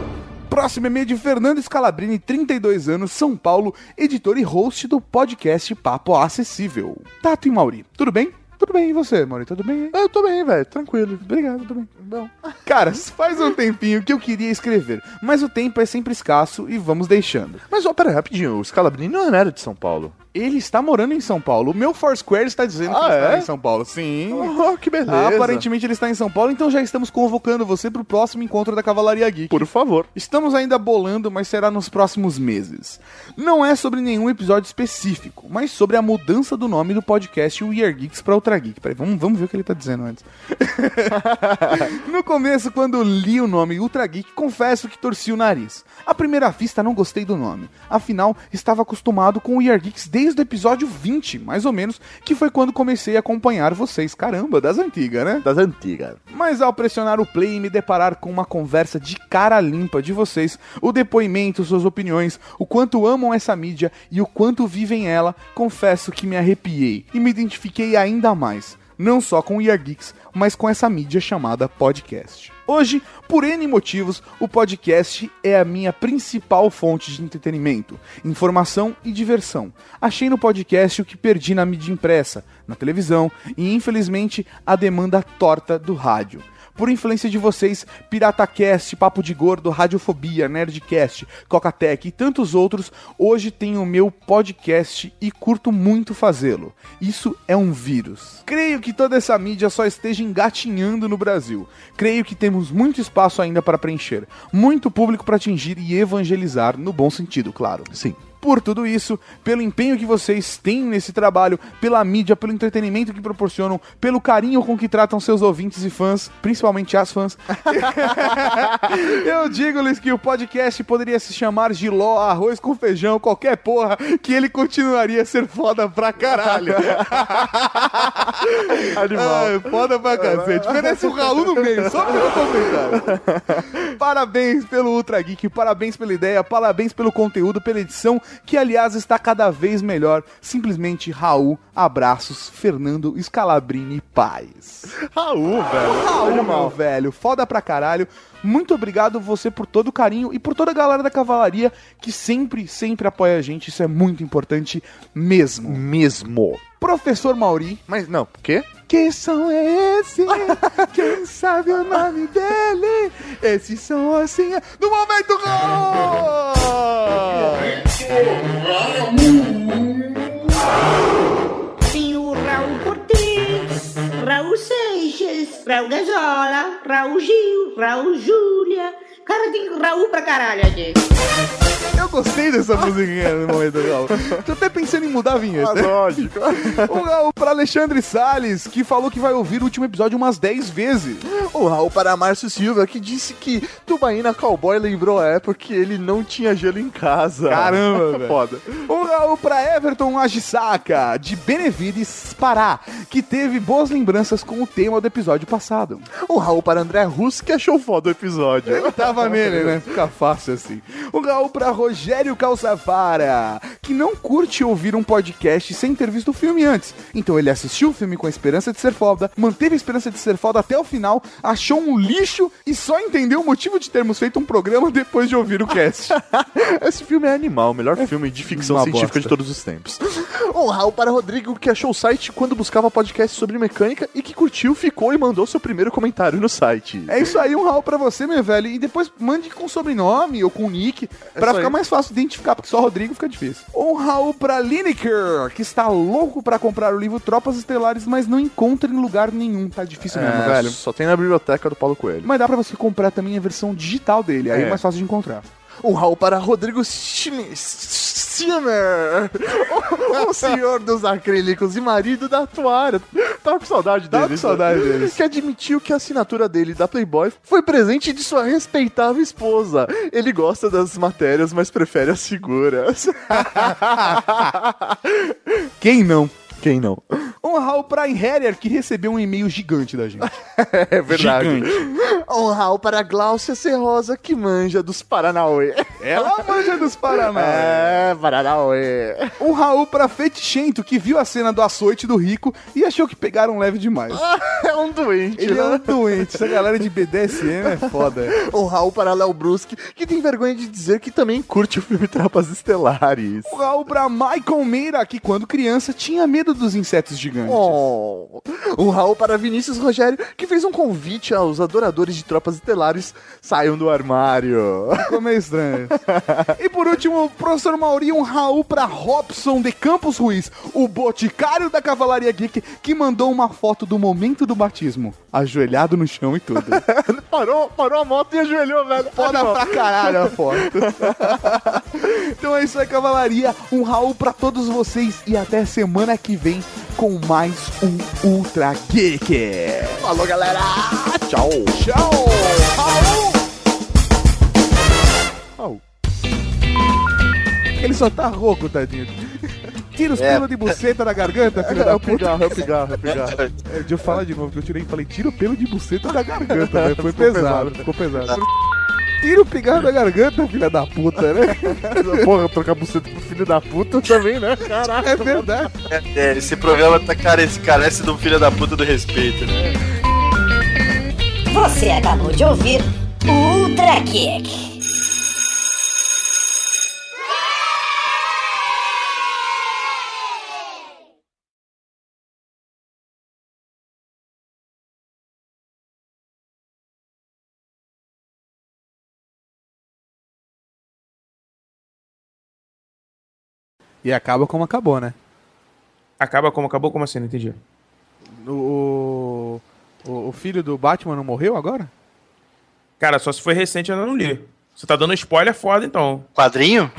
Próximo e-mail de Fernando Scalabrini, 32 anos, São Paulo, editor e host do podcast Papo Acessível. Tato e Mauri, tudo bem? Tudo bem, e você, Mauri? Tudo bem? Eu tô bem, velho, tranquilo. Obrigado, tudo bem. Bom. Cara, faz um tempinho que eu queria escrever, mas o tempo é sempre escasso e vamos deixando. Mas, ó, pera rapidinho, o Scalabrini não é nada de São Paulo. Ele está morando em São Paulo. O meu Foursquare está dizendo que Ah, ele está é? em São Paulo. Sim. Oh, que beleza. Aparentemente ele está em São Paulo, então já estamos convocando você para o próximo encontro da Cavalaria Geek. Por favor. Estamos ainda bolando, mas será nos próximos meses. Não é sobre nenhum episódio específico, mas sobre a mudança do nome do podcast We Are Geeks para Ultra Geek. Peraí, vamos, vamos ver o que ele tá dizendo antes. no começo, quando li o nome Ultra Geek, confesso que torci o nariz. À primeira vista, não gostei do nome. Afinal, estava acostumado com o We Are Geeks desde o episódio 20, mais ou menos, que foi quando comecei a acompanhar vocês. Caramba, das antigas, né? Das antigas. Mas ao pressionar o play e me deparar com uma conversa de cara limpa de vocês, o depoimento, suas opiniões, o quanto amam essa mídia e o quanto vivem ela, confesso que me arrepiei e me identifiquei ainda mais. Não só com o Year Geeks, mas com essa mídia chamada podcast. Hoje, por N motivos, o podcast é a minha principal fonte de entretenimento, informação e diversão. Achei no podcast o que perdi na mídia impressa, na televisão e, infelizmente, a demanda torta do rádio. Por influência de vocês, PirataCast, Papo de Gordo, Radiofobia, Nerdcast, Cocatec e tantos outros, hoje tenho o meu podcast e curto muito fazê-lo. Isso é um vírus. Creio que toda essa mídia só esteja engatinhando no Brasil. Creio que temos muito espaço ainda para preencher, muito público para atingir e evangelizar, no bom sentido, claro. Sim. Por tudo isso, pelo empenho que vocês têm nesse trabalho, pela mídia, pelo entretenimento que proporcionam, pelo carinho com que tratam seus ouvintes e fãs, principalmente as fãs. Eu digo-lhes que o podcast poderia se chamar Giló, arroz com feijão, qualquer porra, que ele continuaria a ser foda pra caralho. Animal. Ah, foda pra cacete. Merece o Raul no meio, só pelo comentário. Parabéns pelo Ultra Geek, parabéns pela ideia, parabéns pelo conteúdo, pela edição, que aliás está cada vez melhor. Simplesmente Raul, abraços, Fernando Scalabrini Paz. Raul, velho. Raul, meu velho, foda pra caralho. Muito obrigado você por todo o carinho e por toda a galera da cavalaria que sempre, sempre apoia a gente. Isso é muito importante mesmo. Mesmo. Professor Mauri. Mas não, por quê? Que som é esse? Quem sabe o nome dele? Esse som assim é do Momento Tem o Raul Cortez, Raul Seixas, Raul Gazola, Raul Gil, Raul Júlia. Cara, tem Raul pra caralho aqui. Eu gostei dessa musiquinha no momento, Raul. Tô até pensando em mudar a vinheta. Ah, lógico. O Raul para Alexandre Salles, que falou que vai ouvir o último episódio umas 10 vezes. O Raul para Márcio Silva, que disse que Tubaína Cowboy lembrou a época que ele não tinha gelo em casa. Caramba, velho. Foda. Um Raul pra Everton Agisaka, de Benevides, Pará, que teve boas lembranças com o tema do episódio passado. O Raul para André Russo, que achou foda o episódio. Ele tava nele, né? Fica fácil assim. Um Raul pra Rogério Calçafara, que não curte ouvir um podcast sem ter visto o filme antes. Então ele assistiu o filme com a esperança de ser foda, manteve a esperança de ser foda até o final, achou um lixo e só entendeu o motivo de termos feito um programa depois de ouvir o cast. Esse filme é animal, o melhor filme de ficção uma científica bosta. de todos os tempos. Um Raul para Rodrigo, que achou o site quando buscava podcast sobre mecânica e que curtiu, ficou e mandou seu primeiro comentário no site. É isso aí, um Raul pra você, meu velho. E depois mande com sobrenome ou com nick, pra isso ficar aí. mais fácil de identificar, porque só Rodrigo fica difícil. Um Raul pra Lineker, que está louco pra comprar o livro Tropas Estelares, mas não encontra em lugar nenhum. Tá difícil mesmo, É, velho. Só tem na biblioteca do Paulo Coelho. Mas dá pra você comprar também a versão digital dele, aí é É. mais fácil de encontrar. Um Raul para Rodrigo Schmi- Schimmer, o, o senhor dos acrílicos e marido da toalha. Tava com saudade dele. Tava com saudade deles. Que admitiu que a assinatura dele da Playboy foi presente de sua respeitável esposa. Ele gosta das matérias, mas prefere as seguras. Quem não? Quem não? Raul pra Harrier, que recebeu um e-mail gigante da gente. É verdade. Um Raul para Glaucia Serrosa, que manja dos Paranauê. Ela manja dos Paraná. É, Paranauê. Um Raul pra Fetichento, que viu a cena do açoite do rico e achou que pegaram leve demais. É um doente, Ele é né? um doente. Essa galera de BDSM é foda. Um Raul para Léo Bruschi, que tem vergonha de dizer que também curte o filme Tropas Estelares. Um Raul pra Michael Meira, que quando criança tinha medo dos insetos gigantes. Oh. Um Raul para Vinícius Rogério, que fez um convite aos adoradores de Tropas Estelares saiam do armário. Ficou meio estranho. E por último, o professor Mauri, um Raul pra Robson de Campos Ruiz, o boticário da Cavalaria Geek, que mandou uma foto do momento do batismo. Ajoelhado no chão e tudo. parou, parou a moto e ajoelhou, velho. Foda Animal. pra caralho a foto. então é isso aí, Cavalaria. Um Raul pra todos vocês e até semana que vem com mais um Ultra Geek. Falou, galera. Tchau. Tchau. Raul. Ele só tá rouco, tadinho. Tira os É. pelos de buceta da garganta, filho É da o puta. pigarro, é o pigarro, é o pigarro. É, Deixa eu falar de novo, que eu tirei e falei, tira o pelo de buceta da garganta, velho. Foi Ficou pesado, pesado. ficou pesado. Tira o pigarro da garganta, filha da puta, né? Porra, trocar buceta pro filho da puta também, né? Caraca. É verdade. É, esse programa tá carece, carece de um filho da puta do respeito, né? Você acabou de ouvir o Ultra Kick. E acaba como acabou, né? Acaba como acabou? Como assim? Não entendi. O, o, o filho do Batman não morreu agora? Cara, só se foi recente eu ainda não li. Você tá dando spoiler foda, então. Quadrinho?